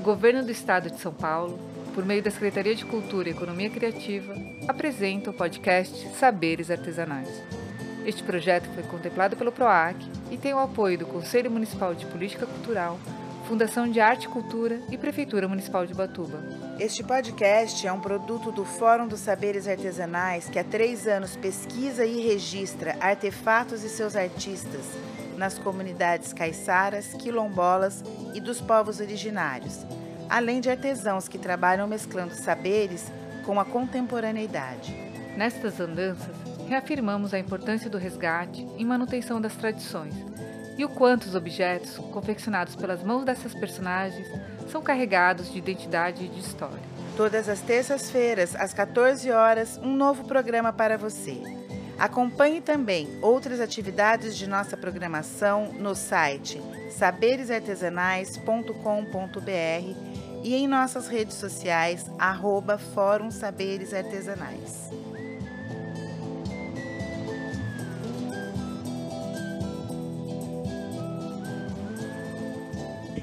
o Governo do Estado de São Paulo, por meio da Secretaria de Cultura e Economia Criativa, apresenta o podcast Saberes Artesanais. Este projeto foi contemplado pelo PROAC e tem o apoio do Conselho Municipal de Política Cultural, Fundação de Arte e Cultura e Prefeitura Municipal de Batuba. Este podcast é um produto do Fórum dos Saberes Artesanais que há três anos pesquisa e registra artefatos e seus artistas nas comunidades caiçaras, quilombolas e dos povos originários, além de artesãos que trabalham mesclando saberes com a contemporaneidade. Nestas andanças, reafirmamos a importância do resgate e manutenção das tradições e o quanto os objetos, confeccionados pelas mãos dessas personagens, são carregados de identidade e de história. Todas as terças-feiras, às 14 horas, um novo programa para você. Acompanhe também outras atividades de nossa programação no site saberesartesanais.com.br e em nossas redes sociais, arroba Fórum Saberes Artesanais.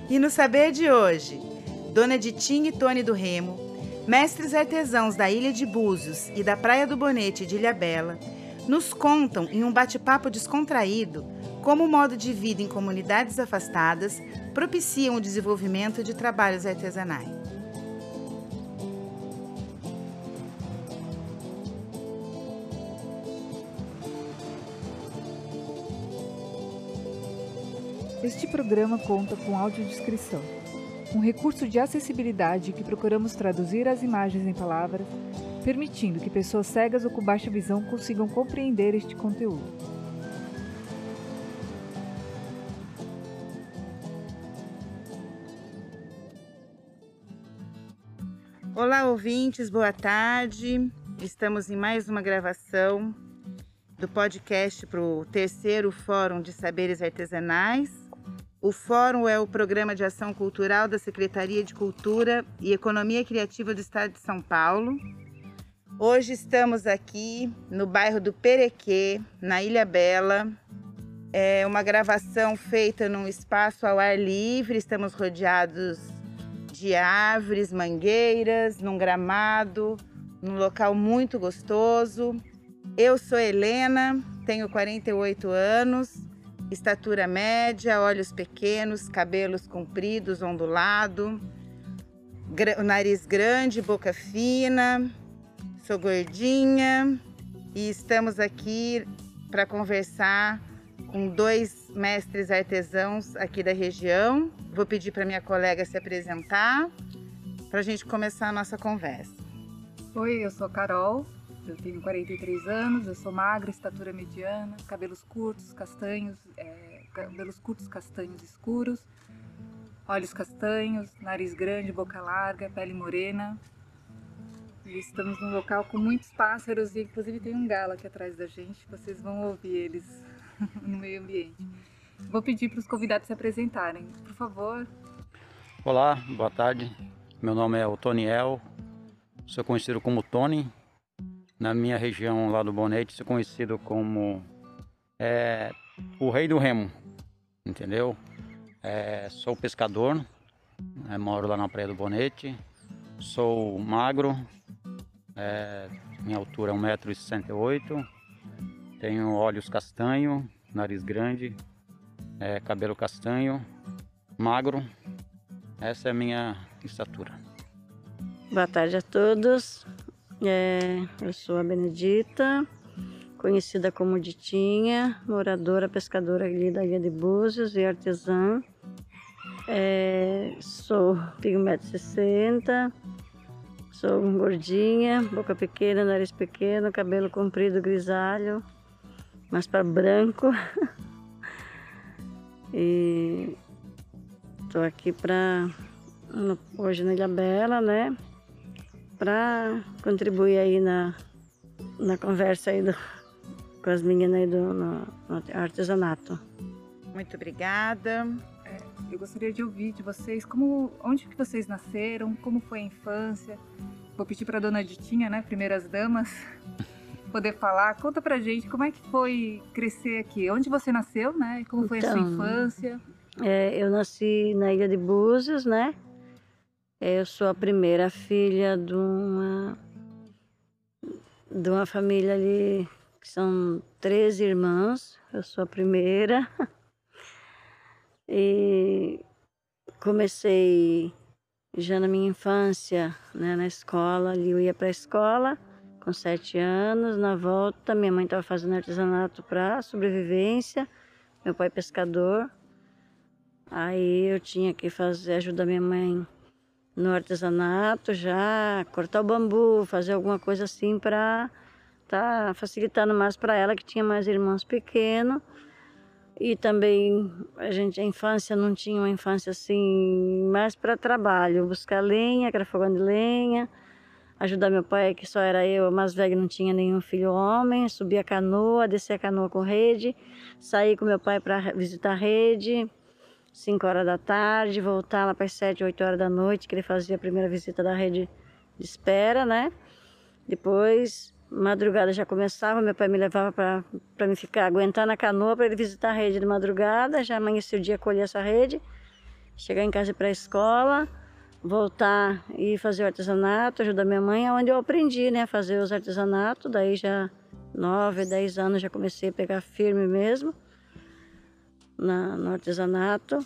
E no saber de hoje, Dona Ditinha e Tony do Remo, mestres artesãos da Ilha de Búzios e da Praia do Bonete de Ilha Bela, nos contam em um bate-papo descontraído como o modo de vida em comunidades afastadas propiciam o desenvolvimento de trabalhos artesanais. Este programa conta com audiodescrição, um recurso de acessibilidade que procuramos traduzir as imagens em palavras, permitindo que pessoas cegas ou com baixa visão consigam compreender este conteúdo. Olá, ouvintes, boa tarde. Estamos em mais uma gravação do podcast para o terceiro Fórum de Saberes Artesanais. O Fórum é o programa de ação cultural da Secretaria de Cultura e Economia Criativa do Estado de São Paulo. Hoje estamos aqui no bairro do Perequê, na Ilha Bela. É uma gravação feita num espaço ao ar livre. Estamos rodeados de árvores, mangueiras, num gramado, num local muito gostoso. Eu sou Helena, tenho 48 anos, estatura média, olhos pequenos, cabelos compridos, ondulado, nariz grande, boca fina, sou gordinha e estamos aqui para conversar com dois mestres artesãos aqui da região. Vou pedir para minha colega se apresentar para a gente começar a nossa conversa. Oi, eu sou Carol, eu tenho 43 anos, eu sou magra, estatura mediana, cabelos curtos, castanhos, é, cabelos curtos, castanhos escuros, olhos castanhos, nariz grande, boca larga, pele morena. Estamos num local com muitos pássaros e inclusive tem um galo aqui atrás da gente, vocês vão ouvir eles no meio ambiente. Vou pedir para os convidados se apresentarem, por favor. Olá, boa tarde. Meu nome é Otoniel, sou conhecido como Tony, na minha região lá do Bonete, sou conhecido como é, o rei do remo, entendeu? É, sou pescador, é, moro lá na Praia do Bonete, sou magro, é, minha altura é 1,68m, tenho olhos castanho, nariz grande, é, cabelo castanho, magro, essa é a minha estatura. Boa tarde a todos, é, eu sou a Benedita, conhecida como Ditinha, moradora, pescadora ali da Ilha de Búzios e artesã. É, sou, tenho 1,60m, sou gordinha, boca pequena, nariz pequeno, cabelo comprido, grisalho, mas para branco. e estou aqui para hoje na Ilha Bela, né? para contribuir aí na, na conversa aí do, com as meninas aí do no, no artesanato. Muito obrigada. É, eu gostaria de ouvir de vocês como, onde que vocês nasceram, como foi a infância. Vou pedir para a dona Ditinha, né, primeiras damas, poder falar. Conta pra gente como é que foi crescer aqui. Onde você nasceu, né? Como foi então, a sua então, infância? É, eu nasci na Ilha de Búzios, né? Eu sou a primeira filha de uma, de uma família ali, que são três irmãos. Eu sou a primeira. E comecei já na minha infância, né, na escola, ali eu ia para a escola com sete anos, na volta minha mãe estava fazendo artesanato para sobrevivência, meu pai pescador, aí eu tinha que fazer, ajudar minha mãe no artesanato já, cortar o bambu, fazer alguma coisa assim para tá facilitando mais para ela que tinha mais irmãos pequenos e também a gente, a infância não tinha uma infância assim, mais para trabalho, buscar lenha, era fogão de lenha, ajudar meu pai, que só era eu, mais velho, não tinha nenhum filho homem, subir a canoa, descer a canoa com rede, sair com meu pai para visitar a rede, 5 horas da tarde, voltar lá para as 7, 8 horas da noite, que ele fazia a primeira visita da rede de espera, né? Depois Madrugada já começava, meu pai me levava para me ficar, aguentar na canoa para ele visitar a rede de madrugada. Já amanhecia o dia, colher essa rede, chegar em casa para a escola, voltar e fazer o artesanato, ajudar minha mãe, onde eu aprendi né, a fazer os artesanatos. Daí já nove, dez anos já comecei a pegar firme mesmo na, no artesanato.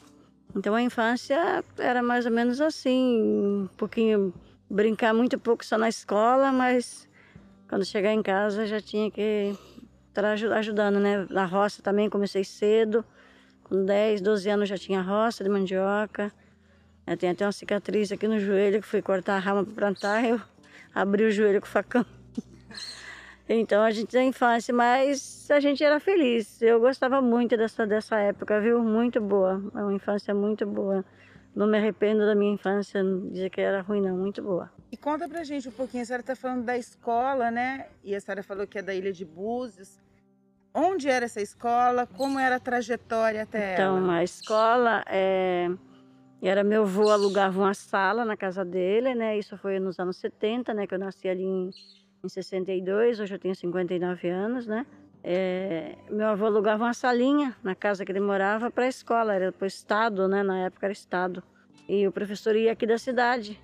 Então a infância era mais ou menos assim, um pouquinho, brincar muito pouco só na escola, mas quando chegar em casa já tinha que estar ajudando, né? Na roça também comecei cedo, com 10, 12 anos já tinha roça de mandioca. Eu tenho até uma cicatriz aqui no joelho que fui cortar a rama para plantar, eu abri o joelho com o facão. Então a gente tem infância, mas a gente era feliz. Eu gostava muito dessa, dessa época, viu? Muito boa. É uma infância muito boa. Não me arrependo da minha infância, dizer que era ruim, não, muito boa. E conta pra gente um pouquinho, a senhora está falando da escola, né? E a senhora falou que é da Ilha de Búzios. Onde era essa escola? Como era a trajetória até então, ela? Então, a escola é... era meu avô alugava uma sala na casa dele, né? Isso foi nos anos 70, né? Que eu nasci ali em, em 62, hoje eu tenho 59 anos, né? É... meu avô alugava uma salinha na casa que ele morava para a escola, era para o estado, né? Na época era estado. E o professor ia aqui da cidade,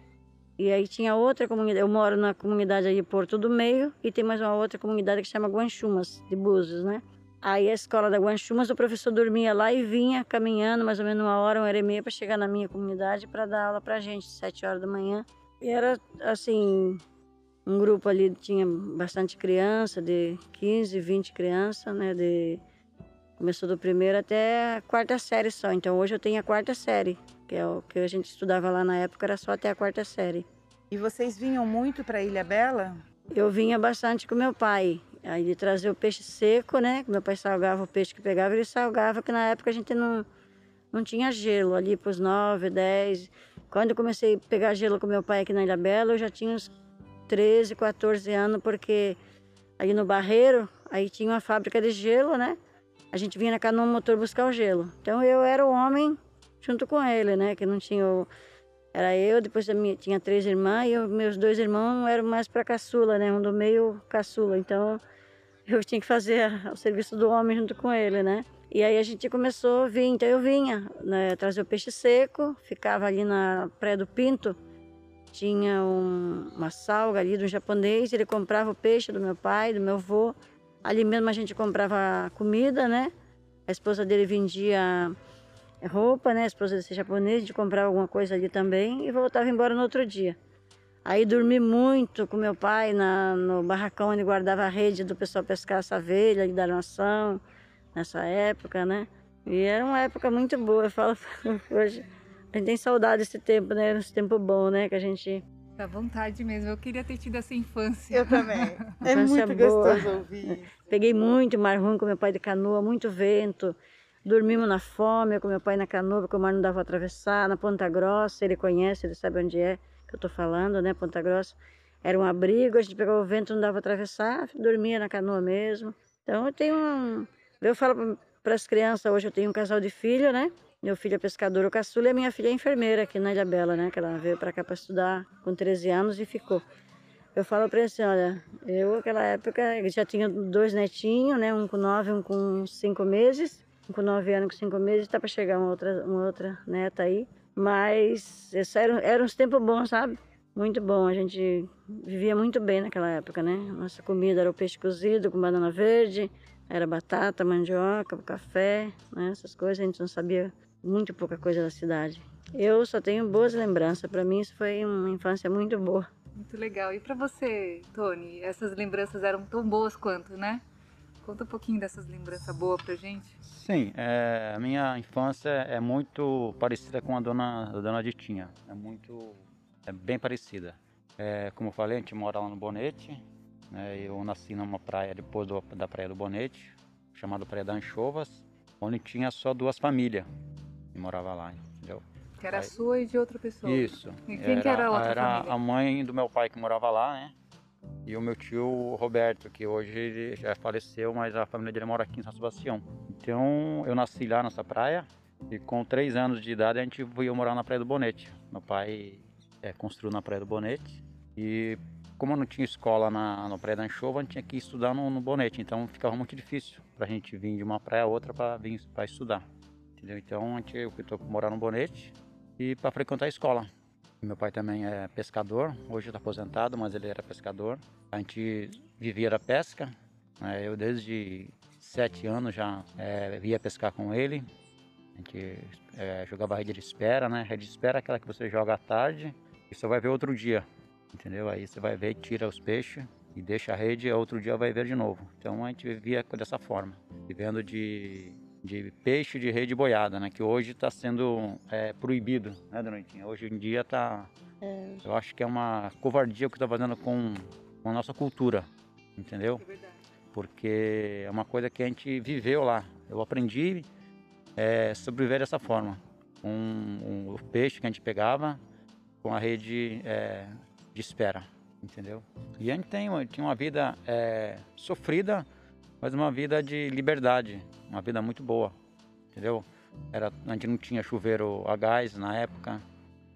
e aí tinha outra comunidade, eu moro na comunidade aí de Porto do Meio e tem mais uma outra comunidade que chama Guanchumas, de Búzios, né? Aí a escola da Guanchumas, o professor dormia lá e vinha caminhando mais ou menos uma hora, uma hora e meia para chegar na minha comunidade para dar aula para gente, sete horas da manhã. E era assim, um grupo ali tinha bastante criança, de 15, 20 crianças, né? De, começou do primeiro até a quarta série só. Então hoje eu tenho a quarta série que é o que a gente estudava lá na época, era só até a quarta série. E vocês vinham muito para Ilha Bela? Eu vinha bastante com meu pai. Aí ele trazia o peixe seco, né? Meu pai salgava o peixe que pegava, ele salgava, que na época a gente não, não tinha gelo, ali para os 9, 10. Quando eu comecei a pegar gelo com meu pai aqui na Ilha Bela, eu já tinha uns 13, 14 anos, porque ali no Barreiro, aí tinha uma fábrica de gelo, né? A gente vinha na canoa motor buscar o gelo. Então eu era o homem junto com ele, né? Que não tinha o... Era eu, depois minha, tinha três irmãs e os meus dois irmãos eram mais para caçula, né? Um do meio caçula. Então eu tinha que fazer o serviço do homem junto com ele, né? E aí a gente começou a vir, então eu vinha, né, trazer o peixe seco, ficava ali na Praia do Pinto, tinha um, uma salga ali do japonês, ele comprava o peixe do meu pai, do meu avô, ali mesmo a gente comprava comida, né? A esposa dele vendia roupa, né? A esposa desse japonês, de comprar alguma coisa ali também e voltava embora no outro dia. Aí dormi muito com meu pai na, no barracão onde guardava a rede do pessoal pescar essa velha e da nação, nessa época, né? E era uma época muito boa, eu falo hoje. A gente tem saudade desse tempo, né? Esse tempo bom, né? Que a gente Dá vontade mesmo. Eu queria ter tido essa infância. Eu também. é muito boa. gostoso ouvir. Peguei muito mar ruim com meu pai de canoa, muito vento. Dormimos na fome, com meu pai na canoa, porque o mar não dava para atravessar. Na Ponta Grossa, ele conhece, ele sabe onde é que eu estou falando, né? Ponta Grossa. Era um abrigo, a gente pegava o vento, não dava atravessar, dormia na canoa mesmo. Então eu tenho um... Eu falo para as crianças, hoje eu tenho um casal de filho, né? Meu filho é pescador, o caçula, e a minha filha é enfermeira aqui na Ilha Bela, né? Que ela veio para cá para estudar com 13 anos e ficou. Eu falo para ele assim, olha, eu naquela época já tinha dois netinhos, né? Um com nove, um com cinco meses com nove anos, com cinco meses, está para chegar uma outra, uma outra neta aí. Mas esse eram, eram uns tempos bons, sabe? Muito bom, a gente vivia muito bem naquela época, né? Nossa comida era o peixe cozido com banana verde, era batata, mandioca, café, né? essas coisas, a gente não sabia muito pouca coisa da cidade. Eu só tenho boas lembranças, para mim isso foi uma infância muito boa. Muito legal. E para você, Tony, essas lembranças eram tão boas quanto, né? Conta um pouquinho dessas lembranças boas pra gente. Sim, é, a minha infância é muito parecida com a dona, a dona Ditinha. É muito, é bem parecida. É, como eu falei, a gente mora lá no Bonete. Né, eu nasci numa praia depois do, da Praia do Bonete, chamada Praia da Anchovas, onde tinha só duas famílias que morava lá, entendeu? Que era Aí, sua e de outra pessoa. Isso. E quem era, que era a outra Era família? a mãe do meu pai que morava lá, né? E o meu tio Roberto, que hoje já faleceu, mas a família dele mora aqui em São Sebastião. Então eu nasci lá nessa praia e com três anos de idade a gente veio morar na Praia do Bonete. Meu pai é, construiu na Praia do Bonete e como não tinha escola na, na Praia da Anchova, a gente tinha que estudar no, no Bonete, então ficava muito difícil para a gente vir de uma praia a outra para vir para estudar. Entendeu? Então a gente optou por morar no Bonete e para frequentar a escola. Meu pai também é pescador, hoje está aposentado, mas ele era pescador. A gente vivia da pesca, né? eu desde sete anos já é, via pescar com ele. A gente é, jogava rede de espera, né? Rede de espera é aquela que você joga à tarde e você vai ver outro dia, entendeu? Aí você vai ver, tira os peixes e deixa a rede e outro dia vai ver de novo. Então a gente vivia dessa forma, vivendo de de peixe de rede boiada, né? Que hoje está sendo é, proibido, né, Donatinha? Hoje em dia está... É. Eu acho que é uma covardia o que está fazendo com, com a nossa cultura, entendeu? É. Porque é uma coisa que a gente viveu lá. Eu aprendi é, sobreviver dessa forma. Com um, o peixe que a gente pegava com a rede é, de espera, entendeu? E a gente tem, tinha uma vida é, sofrida, mas uma vida de liberdade, uma vida muito boa, entendeu? Era, a gente não tinha chuveiro a gás na época,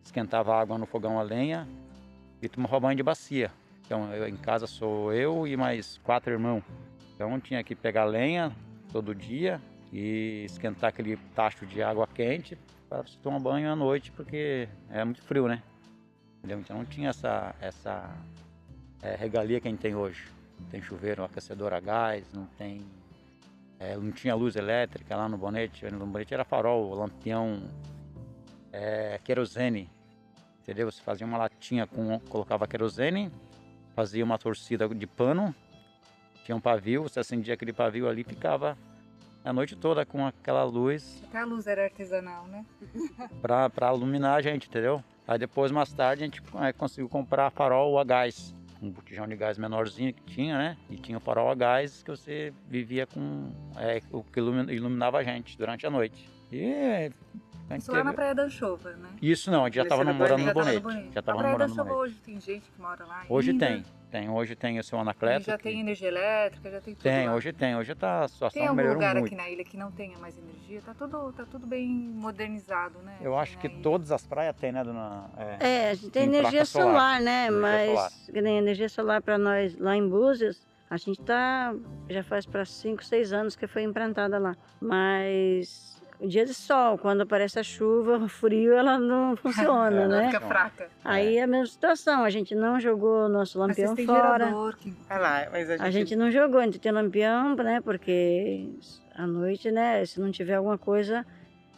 esquentava água no fogão a lenha e tomava banho de bacia. Então eu, em casa sou eu e mais quatro irmãos. Então tinha que pegar lenha todo dia e esquentar aquele tacho de água quente para você tomar banho à noite, porque é muito frio, né? Entendeu? Então não tinha essa, essa é, regalia que a gente tem hoje não tem chuveiro, aquecedor a gás, não tem. É, não tinha luz elétrica lá no bonete. No bonete era farol, lampião, é, querosene. Entendeu? Você fazia uma latinha com. colocava querosene, fazia uma torcida de pano, tinha um pavio, você acendia aquele pavio ali ficava a noite toda com aquela luz. Até a luz era artesanal, né? pra, pra iluminar a gente, entendeu? Aí depois, mais tarde, a gente é, conseguiu comprar farol a gás um botijão de gás menorzinho que tinha, né? E tinha o farol a gás que você vivia com é, o que iluminava a gente durante a noite. E isso teve... lá na Praia da Anchova, né? Isso não, a gente já estava morando no Bonete. Já estava morando no Bonete. hoje tem gente que mora lá Hoje ainda. tem, tem. Hoje tem o seu Anacleto. E já que... tem energia elétrica, já tem tudo Tem, lá. hoje tem. Hoje tá, a situação Tem algum melhorou lugar muito. aqui na ilha que não tenha mais energia? Tá tudo, tá tudo bem modernizado, né? Eu acho que ilha. todas as praias tem, né, dona? É, é a gente tem, tem energia solar, solar, né? energia Mas solar. que nem energia solar para nós lá em Búzios, a gente tá já faz para 5, 6 anos que foi implantada lá. Mas o dia de sol, quando aparece a chuva, o frio, ela não funciona, Ela né? fica fraca. Aí é a mesma situação, a gente não jogou nosso Mas vocês lampião têm fora. gerador. Que... Ah lá, mas a gente, A gente não jogou, a gente tem lampião, né? Porque à noite, né? Se não tiver alguma coisa,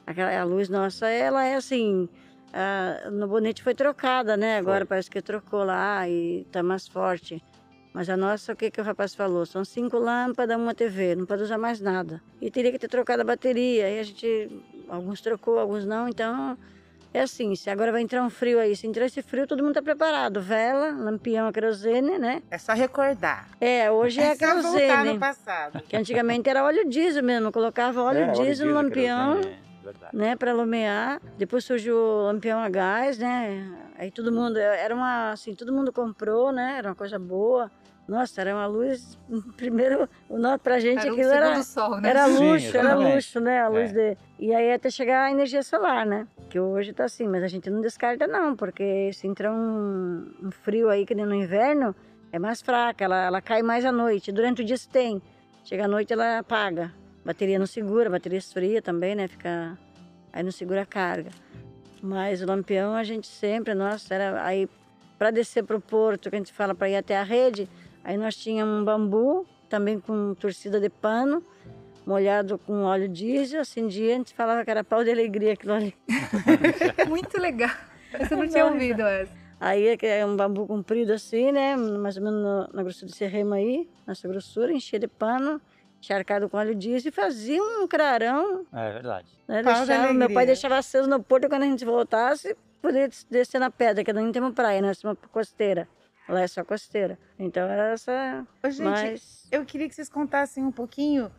aquela, a luz nossa, ela é assim. a- no bonete foi trocada, né? Agora Foi. parece que trocou lá e tá mais forte. Mas a nossa, o que, que o rapaz falou? São cinco lâmpadas, uma TV, não pode usar mais nada. E teria que ter trocado a bateria. Aí a gente, alguns trocou, alguns não. Então, é assim, se agora vai entrar um frio aí, se entrar esse frio, todo mundo tá preparado. Vela, lampião, a querosene, né? é só recordar. É, hoje é, É a querosene. no passado. Que antigamente era óleo diesel mesmo, colocava óleo É, diesel no lampião, querosene, verdade. né, para iluminar. Depois surgiu o lampião a gás, né? Aí todo mundo, era uma, assim, todo mundo comprou, né? Era uma coisa boa. Nossa, era uma luz, primeiro, pra gente Era um aquilo era, sol, né? era Sim, luxo, era exatamente. luxo, né? A luz É. de... E aí até chegar a energia solar, né? Que hoje tá assim, mas a gente não descarta não, porque se entrar um, um frio aí que nem no inverno, é mais fraca, ela, ela cai mais à noite. Durante o dia se tem, chega à noite ela apaga. Bateria não segura, bateria esfria também, né? Fica... Aí não segura a carga. Mas o Lampião a gente sempre, nossa, era aí para descer para o porto, que a gente fala para ir até a rede, aí nós tínhamos um bambu, também com torcida de pano, molhado com óleo diesel, acendia, a gente falava que era pau de alegria aquilo ali. Muito legal. Eu não tinha ouvido essa. Aí é é um bambu comprido assim, né? Mais ou menos no- na grossura desse remo aí, nessa grossura, enchia de pano, encharcado com óleo diesel e fazia um crarão. É verdade. Né? Deixava, meu pai deixava aceso no porto quando a gente voltasse, poder des- descer na pedra, que não temos praia, nós temos uma costeira. Lá é só costeira. Então era essa. Ô, gente, Mas eu queria que vocês contassem um pouquinho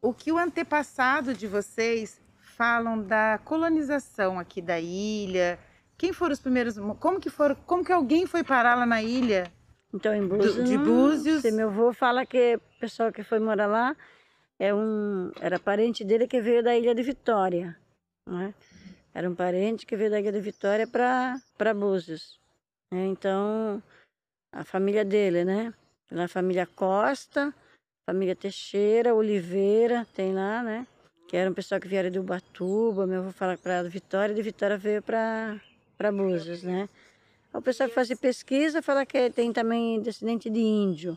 o que o antepassado de vocês falam da colonização aqui da ilha. Quem foram os primeiros? Como que foram? Como que alguém foi parar lá na ilha? Então, em Búzios, de não- Búzios. se meu avô fala que o pessoal que foi morar lá é um, era parente dele que veio da Ilha de Vitória. Né? Era um parente que veio da Ilha de Vitória para Búzios. né? Então, a família dele, né? Lá a família Costa, família Teixeira, Oliveira, tem lá, né? Que era um pessoal que vieram de Ubatuba. Meu avô fala para Vitória, de Vitória veio para Búzios, né? O pessoal que faz pesquisa fala que tem também descendente de índio.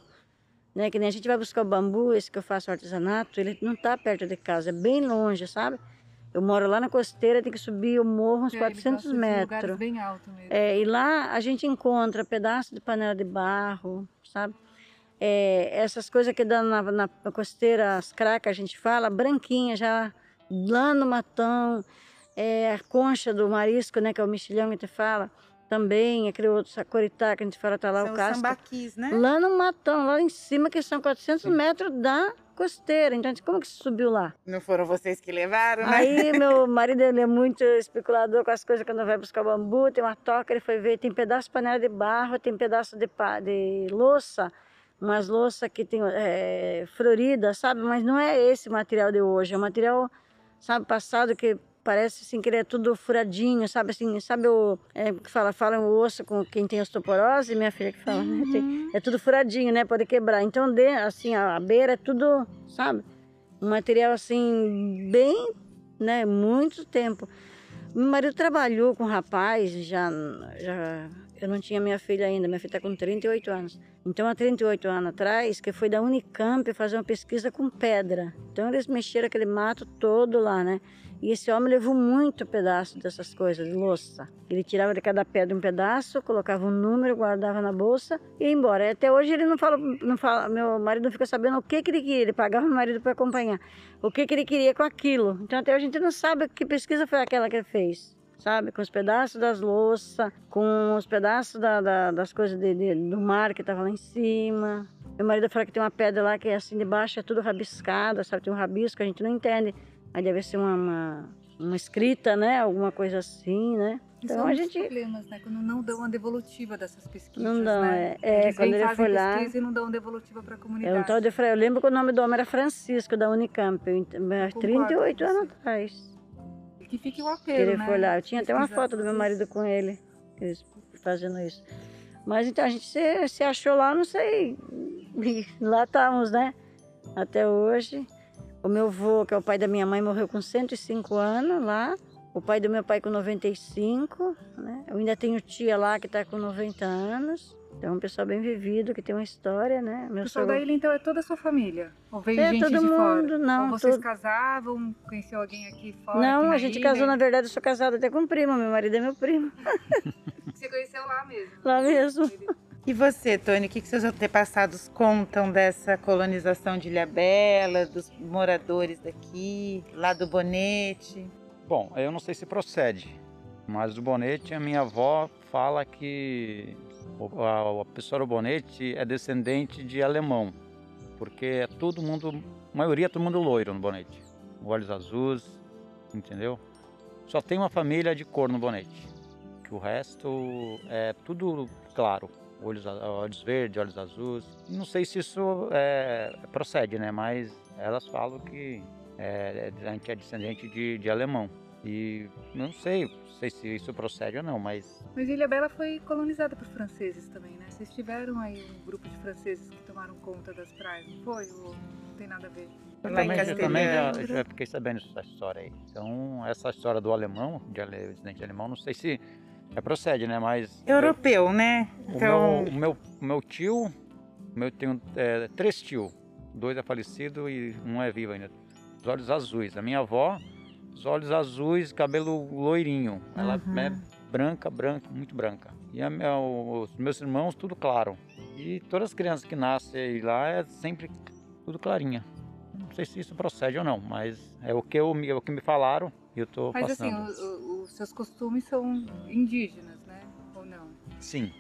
Né? Que nem a gente vai buscar o bambu, esse que eu faço artesanato, ele não está perto de casa, é bem longe, sabe? Eu moro lá na costeira, tem que subir o morro uns É, ele 400 gosta de lugares metros. bem altos mesmo. É, e lá a gente encontra pedaço de panela de barro, sabe? É, essas coisas que dão na, na costeira, as cracas, a gente fala, branquinha já, lá no matão, é, a concha do marisco, né, que é o mexilhão que gente fala, também, aquele outro sacoritá que a gente fala, tá lá São o os casco. sambaquis, né? Lá no matão, lá em cima, que são 400 metros da costeira. Então, a gente, como que subiu lá? Não foram vocês que levaram, né? Aí, meu marido, ele é muito especulador com as coisas quando vai buscar bambu. Tem uma toca, ele foi ver, tem pedaço de panela de barro, tem pedaço de, pa- de louça, umas louças que tem é, florida, sabe? Mas não é esse material de hoje, é um material, sabe, passado que parece assim que ele é tudo furadinho, sabe assim, sabe o é, que fala, fala o osso com quem tem osteoporose, minha filha que fala, né? Tem- é tudo furadinho, né? Pode quebrar. Então, de, assim, a, a beira é tudo, sabe? Um material assim bem, né, muito tempo. Meu marido trabalhou com um rapaz, já, já eu não tinha minha filha ainda, minha filha está com 38 anos. Então, há 38 anos atrás, que foi da Unicamp fazer uma pesquisa com pedra. Então, eles mexeram aquele mato todo lá, né? E esse homem levou muito pedaço dessas coisas, de louça. Ele tirava de cada pedra um pedaço, colocava um número, guardava na bolsa e ia embora. E até hoje ele não fala, não fala, meu marido não fica sabendo o que, que ele queria. Ele pagava meu marido para acompanhar. O que, que ele queria com aquilo. Então até hoje a gente não sabe que pesquisa foi aquela que ele fez. Sabe, com os pedaços das louças, com os pedaços da- da- das coisas de- de- do mar que estava lá em cima. Meu marido fala que tem uma pedra lá que é assim de baixo, é tudo rabiscada, sabe? Tem um rabisco, a gente não entende. Aí deve ser uma, uma, uma escrita, né? Alguma coisa assim, né? Então é um a gente. problemas, né? Quando não dão a devolutiva dessas pesquisas, Não dão, né? é. É, Eles quando ele foi lá- e não dão devolutiva para a É comunidade. um tal de Eu lembro que o nome do homem era Francisco, da Unicamp, eu Concordo 38 com anos atrás. Que fique o que apelo, ele né? foi lá. Eu tinha até uma foto do meu marido com ele, fazendo isso. Mas então a gente se, se achou lá, não sei. lá estávamos, né? Até hoje. O meu avô, que é o pai da minha mãe, morreu com 105 anos lá. O pai do meu pai com 95, né? Eu ainda tenho tia lá que está com 90 anos. Então, é um pessoal bem vivido, que tem uma história, né? O Meu pessoal sogro- da ilha, então, é toda a sua família? Ou veio É, gente todo de fora? mundo, não, Ou vocês todo- casavam, conheceu alguém aqui fora? Não, aqui a gente ilha? casou, na verdade, eu sou casada até com um primo. Meu marido é meu primo, Você conheceu lá mesmo? lá mesmo. E você, Tony, o que, que seus antepassados contam dessa colonização de Ilhabela, dos moradores daqui, lá do Bonete? Bom, eu não sei se procede, mas do Bonete, a minha avó fala que a, a pessoa do Bonete é descendente de alemão, porque é todo mundo, a maioria é todo mundo loiro no Bonete, olhos azuis, entendeu? Só tem uma família de cor no Bonete, que o resto é tudo claro, olhos, olhos verdes, olhos azuis. Não sei se isso é, procede, né? Mas elas falam que é, a gente é descendente de, de alemão. E não sei, não sei se isso procede ou não, mas Mas Ilha Bela foi colonizada por franceses também, né? Vocês tiveram aí um grupo de franceses que tomaram conta das praias, não foi? Ou não tem nada a ver? Eu também, eu também já, Castelhano. já fiquei sabendo dessa história aí. Então, essa história do alemão, de descendente alemão, não sei se é procede, né? Mas Europeu, né? o, Então, meu, o, meu, o meu tio, o meu tenho é, três tios. Dois é falecido e um é vivo ainda. Os olhos azuis. A minha avó, os olhos azuis, cabelo loirinho. Ela Uhum. é branca, branca, muito branca. E minha- os meus irmãos, tudo claro. E todas as crianças que nascem lá é sempre tudo clarinha. Não sei se isso procede ou não, mas é o que, eu, é o que me falaram eu Mas assim, passando. o- o- os seus costumes são indígenas, né? Ou não? Sim,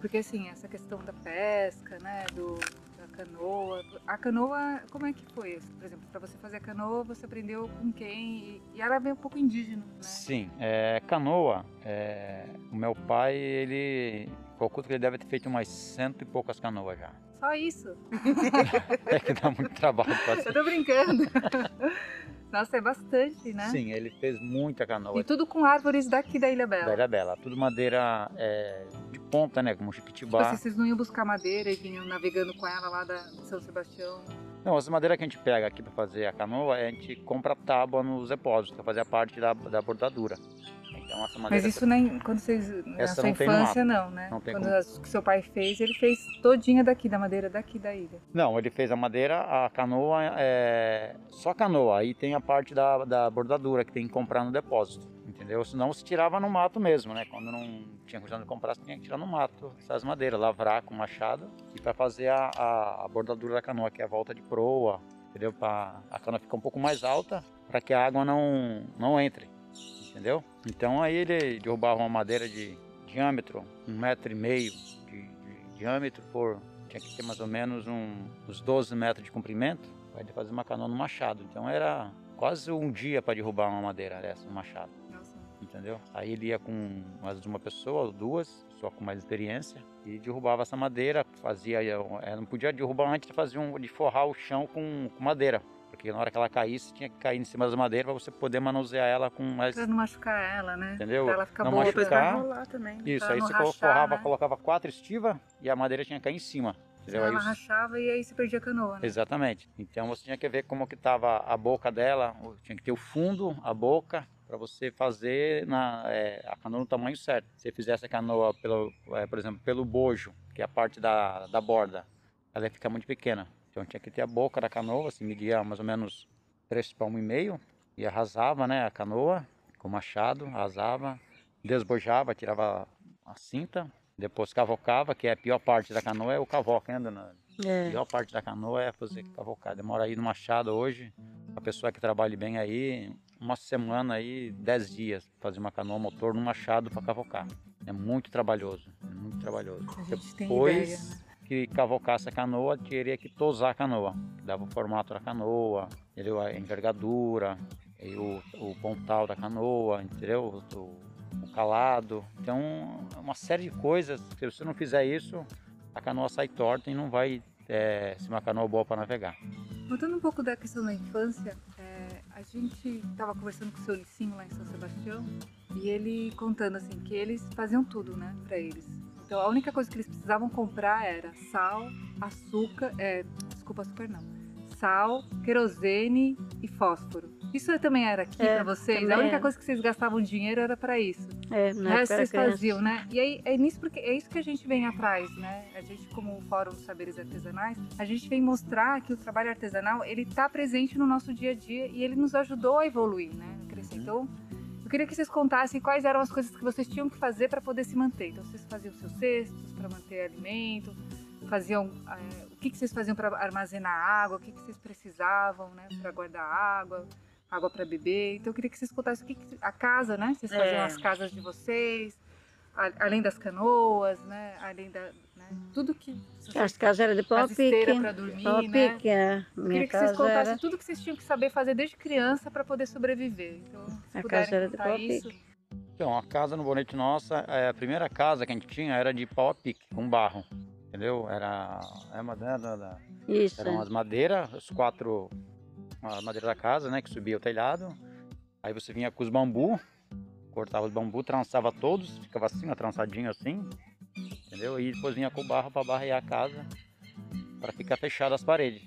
Porque assim, essa questão da pesca, né? Do, da canoa. A canoa, como é que foi? Por exemplo, para você fazer a canoa, você aprendeu com quem? E, ela bem um pouco indígena, né? sim. É, canoa, é, o meu pai, ele... Calculo que ele deve ter feito umas cento e poucas canoas já. Só isso. É que dá muito trabalho pra Eu tô brincando. Nossa, é bastante, né? Sim, ele fez muita canoa E tudo com árvores daqui da Ilha Bela. da Ilha Bela. Tudo madeira é, de ponta, né? Como Tipo chiquitibá. assim, vocês não iam buscar madeira e vinham navegando com ela lá da São Sebastião. Não, as madeiras que a gente pega aqui para fazer a canoa, a gente compra tábua nos depósitos, para fazer a parte da, da bordadura. Essa madeira... Mas isso nem quando vocês. Na Essa sua não infância, não, né? Não quando como. seu pai fez, ele fez todinha daqui, da madeira daqui da ilha. Não, ele fez a madeira, a canoa é só canoa. Aí tem a parte da, da bordadura que tem que comprar no depósito, entendeu? Senão se tirava no mato mesmo, né? Quando não tinha condição de comprar, você tinha que tirar no mato essas madeiras, lavrar com machado e para fazer a, a, a bordadura da canoa, que é a volta de proa, entendeu? Para a canoa ficar um pouco mais alta, para que a água não não entre, entendeu? Então aí ele derrubava uma madeira de diâmetro, um metro e meio de, de diâmetro por tinha que ter mais ou menos um, uns 12 metros de comprimento para ele fazer uma canoa no machado. Então era quase um dia para derrubar uma madeira dessa, um machado, Nossa. entendeu? Aí ele ia com mais de uma pessoa ou duas, só com mais experiência, e derrubava essa madeira, fazia, eh, não podia derrubar antes de fazer um, de forrar o chão com, com madeira. Porque na hora que ela caísse, tinha que cair em cima das madeiras para você poder manusear ela com mais. Pra não machucar ela, né? Entendeu? Pra ela ficar Não boa. pra- vai machucar. rolar também. Isso, aí você rachar, forrava, né? colocava quatro estivas e a madeira tinha que cair em cima. Entendeu? Aí Ela os- rachava e aí você perdia a canoa, né? Exatamente. Então você tinha que ver como que estava a boca dela, tinha que ter o fundo, a boca, para você fazer na, é, a canoa no tamanho certo. Se você fizesse a canoa, pelo, é, por exemplo, pelo bojo, que é a parte da, da borda, ela ia ficar muito pequena. Então tinha que ter a boca da canoa, se media mais ou menos três palmos e meio, e arrasava né, a canoa com machado, arrasava, desbojava, tirava a cinta, depois cavocava, que é a pior parte da canoa, é o cavoque, né, dona? A É. pior parte da canoa é fazer cavocar. Demora aí no machado hoje, a pessoa que trabalha bem aí, uma semana aí, dez dias, fazer uma canoa motor no machado para cavocar. É muito trabalhoso, é muito trabalhoso. A gente tem Depois ideia, né? Que cavocasse a canoa, teria que tosar a canoa. Dava o formato da canoa, entendeu? a envergadura, o, o pontal da canoa, entendeu? O, o calado. Então, uma série de coisas. Se você não fizer isso, a canoa sai torta e não vai é, ser uma canoa boa para navegar. Voltando um pouco da questão da infância, é, a gente estava conversando com o seu Licinho lá em São Sebastião e ele contando assim que eles faziam tudo, né, para eles. Então a única coisa que eles precisavam comprar era sal, açúcar, é, desculpa, açúcar não, sal, querosene e fósforo. Isso também era aqui É, para vocês? A única era. coisa que vocês gastavam dinheiro era para isso. É, O na resto época era vocês faziam, né? E aí é nisso porque é isso que a gente vem atrás, né? A gente como o Fórum dos Saberes Artesanais, a gente vem mostrar que o trabalho artesanal ele está presente no nosso dia a dia e ele nos ajudou a evoluir, né? A crescer. Uhum. Então, eu queria que vocês contassem quais eram as coisas que vocês tinham que fazer para poder se manter. Então, vocês faziam seus cestos para manter alimento, faziam é, o que, que vocês faziam para armazenar água, o que, que vocês precisavam, né? Para guardar água água para beber. Então eu queria que vocês contassem o que, que a casa, né? Vocês faziam É. as casas de vocês, a- além das canoas, né? Além da? Tudo que As casas eram de pau pique. para dormir, Pau né? pique, é. Eu Minha queria que vocês contassem era... tudo que vocês tinham que saber fazer desde criança para poder sobreviver. Então, se A casa era de pau isso. pique. Então, a casa no Bonete nossa, é, a primeira casa que a gente tinha era de pau a pique, com barro. Entendeu? Era, é uma, da- da- Isso. Eram as madeiras, os quatro, a madeira da casa, né, que subia o telhado. Aí você vinha com os bambu, cortava os bambu, trançava todos, ficava assim, ó, trançadinho assim, entendeu? E depois vinha com o barro para barrear a casa, para ficar fechada as paredes.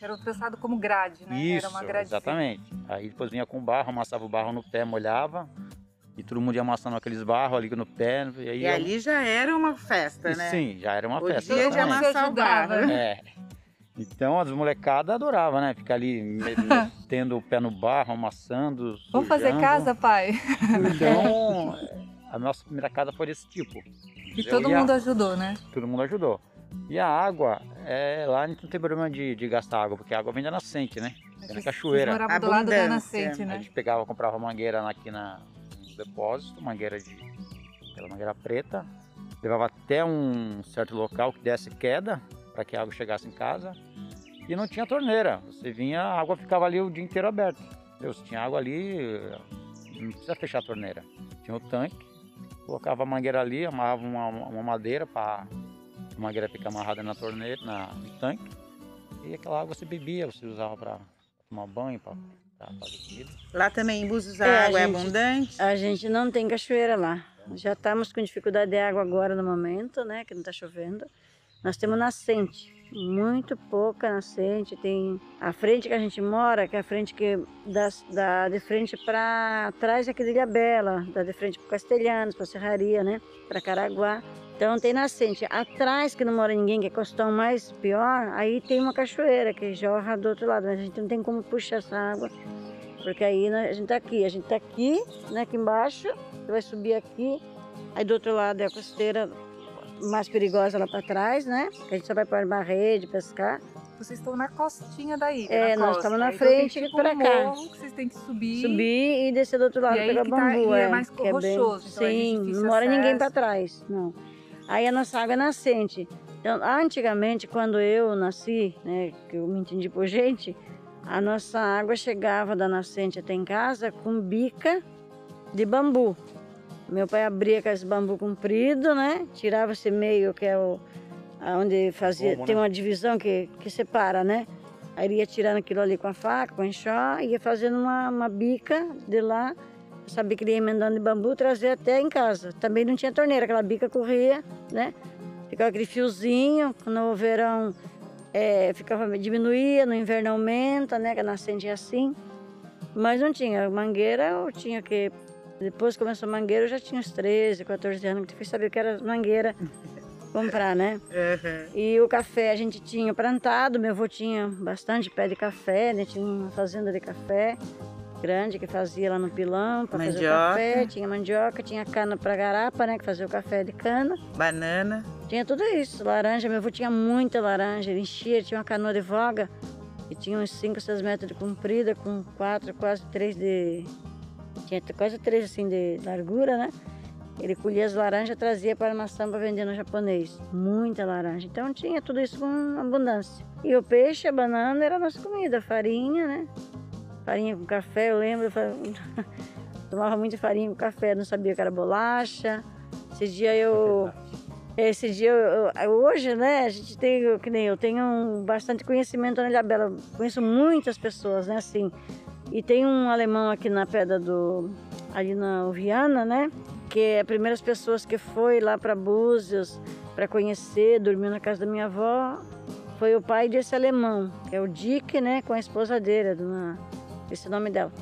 Era trançado como grade, né? Isso, Era uma grade exatamente. Aí depois vinha com barro, amassava o barro no pé, molhava. E todo mundo ia amassando aqueles barros ali no pé. E, aí E ali já era uma festa, E né? Sim, já era uma O festa. dia de exatamente. amassar o barro. ajudava. É. Então as molecadas adoravam, né? Ficar ali metendo o pé no barro, amassando. Vamos fazer casa, pai? Então, a nossa primeira casa foi desse tipo. E todo a- mundo ajudou, né? todo mundo ajudou. E a água, é, lá não tem problema de, de gastar água, porque a água vem da nascente, né? Vem da cachoeira. moravam do lado da nascente, A né? gente pegava, comprava mangueira aqui na, no depósito, mangueira de. aquela mangueira preta, levava até um certo local que desse queda para que a água chegasse em casa. E não tinha torneira. Você vinha, a água ficava ali o dia inteiro aberta. Se tinha água ali, não precisa fechar a torneira. Tinha o tanque, colocava a mangueira ali, amarrava uma, uma madeira para a mangueira ficar amarrada na torneira, na, no tanque. E aquela água você bebia, você usava para tomar banho, para fazer comida. Lá também em Búzios a É, a água é gente- abundante. A gente não tem cachoeira lá. Já estamos com dificuldade de água agora no momento, né? Que não está chovendo. Nós temos nascente, muito pouca nascente. Tem a frente que a gente mora, que é a frente que dá, dá de frente para trás aqui de Ilhabela, dá de frente para Castelhanos, para Serraria, né? Para Caraguá. Então tem nascente. Atrás, que não mora ninguém, que é costão mais pior, aí tem uma cachoeira que jorra do outro lado. Mas a gente não tem como puxar essa água porque aí a gente tá aqui, a gente tá aqui, né, aqui embaixo, vai subir aqui, aí do outro lado é a costeira mais perigosa lá para trás, né? Que a gente só vai para uma rede, pescar. Vocês estão na costinha da ilha. É, nós costa. estamos na Então frente tipo pra um cá. morro que vocês têm que subir. Subir e descer do outro lado E pegar tá- bambu. e é mais que bem- rochoso, então é Sim, não mora ninguém para acesso. trás, não. Aí a nossa água é nascente. Então, antigamente, quando eu nasci, né, que eu me entendi por gente, a nossa água chegava da nascente até em casa com bica de bambu. Meu pai abria com esse bambu comprido, né? Tirava esse meio que é o onde fazia, Como, tem né? uma divisão que, que separa, né? Aí ele ia tirando aquilo ali com a faca, com o enxó, ia fazendo uma, uma bica de lá. Sabia que ele ia emendando de bambu, trazer até em casa. Também não tinha torneira, aquela bica corria, né? Ficava aquele fiozinho, no verão é, ficava, diminuía, no inverno aumenta, né? Que a nascente é assim. Mas não tinha. Mangueira eu tinha que. Depois começou a mangueira, eu já tinha uns 13, 14 anos, que fui saber o que era mangueira comprar, né? Uhum. E o café a gente tinha plantado, meu avô tinha bastante pé de café, né? Tinha uma fazenda de café grande que fazia lá no pilão para fazer o café, tinha mandioca, tinha cana para garapa, né? Que fazia o café de cana. Banana. Tinha tudo isso, laranja, meu avô tinha muita laranja, ele enchia, tinha uma canoa de voga e tinha uns 5, 6 metros de comprida, com 4, quase 3 de. Tinha quase 3 assim de largura, né? Ele colhia as laranjas, trazia para maçã para vender no japonês. Muita laranja. Então tinha tudo isso com abundância. E o peixe, a banana era a nossa comida, farinha, né? Farinha com café, eu lembro. eu Tomava muita farinha com café, não sabia que era bolacha. Esse dia eu. Esse dia, eu- eu- hoje, né, a gente tem, que nem eu, tenho um- bastante conhecimento na Ilhabela, conheço muitas pessoas, né, assim. E tem um alemão aqui na pedra do, ali na Viana, né, que é as primeiras pessoas que foi lá para Búzios para conhecer, dormiu na casa da minha avó, foi o pai desse alemão, que é o Dick, né, com a esposa dele, dona, esse nome dela.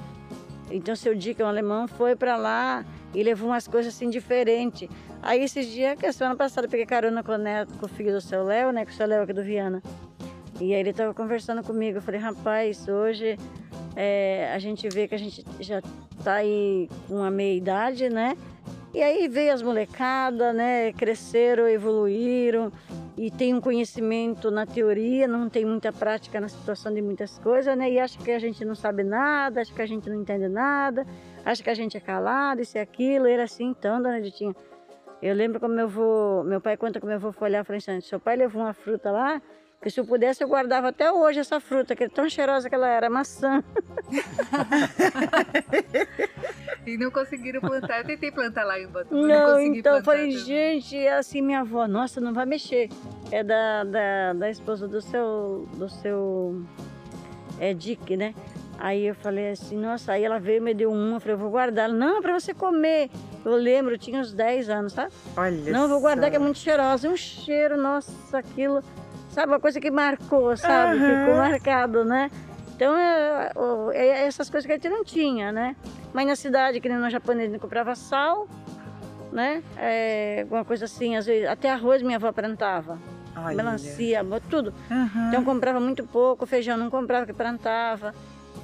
Então, seu Dick, é um alemão, foi para lá e levou umas coisas assim diferentes. Aí, esses dias, que a semana passada, eu peguei carona com o, neto, com o filho do seu Léo, né, com o seu Léo aqui do Viana. E aí ele estava conversando comigo. Eu falei, rapaz, hoje é, a gente vê que a gente já está aí com a meia idade, né? E aí veio as molecadas, né? Cresceram, evoluíram e tem um conhecimento na teoria, não tem muita prática na situação de muitas coisas, né? E acha que a gente não sabe nada, acha que a gente não entende nada, acha que a gente é calado, isso e aquilo. Ele assim, então, dona Ditinha. Eu lembro como meu avô, meu pai conta que meu avô foi olhar e falou assim, seu pai levou uma fruta lá, que se eu pudesse eu guardava até hoje essa fruta, que é tão cheirosa que ela era, maçã. E não conseguiram plantar. Eu tentei plantar lá em Ubatuba, não, Não, consegui então eu falei, também. gente, é assim, minha avó, nossa, não vai mexer. É da, da, da esposa do seu, do seu é, Dick, né? Aí eu falei assim, nossa, aí ela veio e me deu uma, eu falei, eu vou guardar. Ela, Não, pra você comer. Eu lembro, eu tinha uns 10 anos, sabe? Olha Não, eu vou guardar só. que é muito cheirosa. Um cheiro, nossa, aquilo. Sabe, uma coisa que marcou, sabe? Aham. Ficou marcado, né? Então, é, o- é essas coisas que a gente não tinha, né? Mas na cidade, que nem no japonês, não comprava sal, né? É, alguma coisa assim, às vezes, até arroz minha avó plantava, Olha. melancia, tudo. Aham. Então comprava muito pouco, feijão não comprava, que plantava.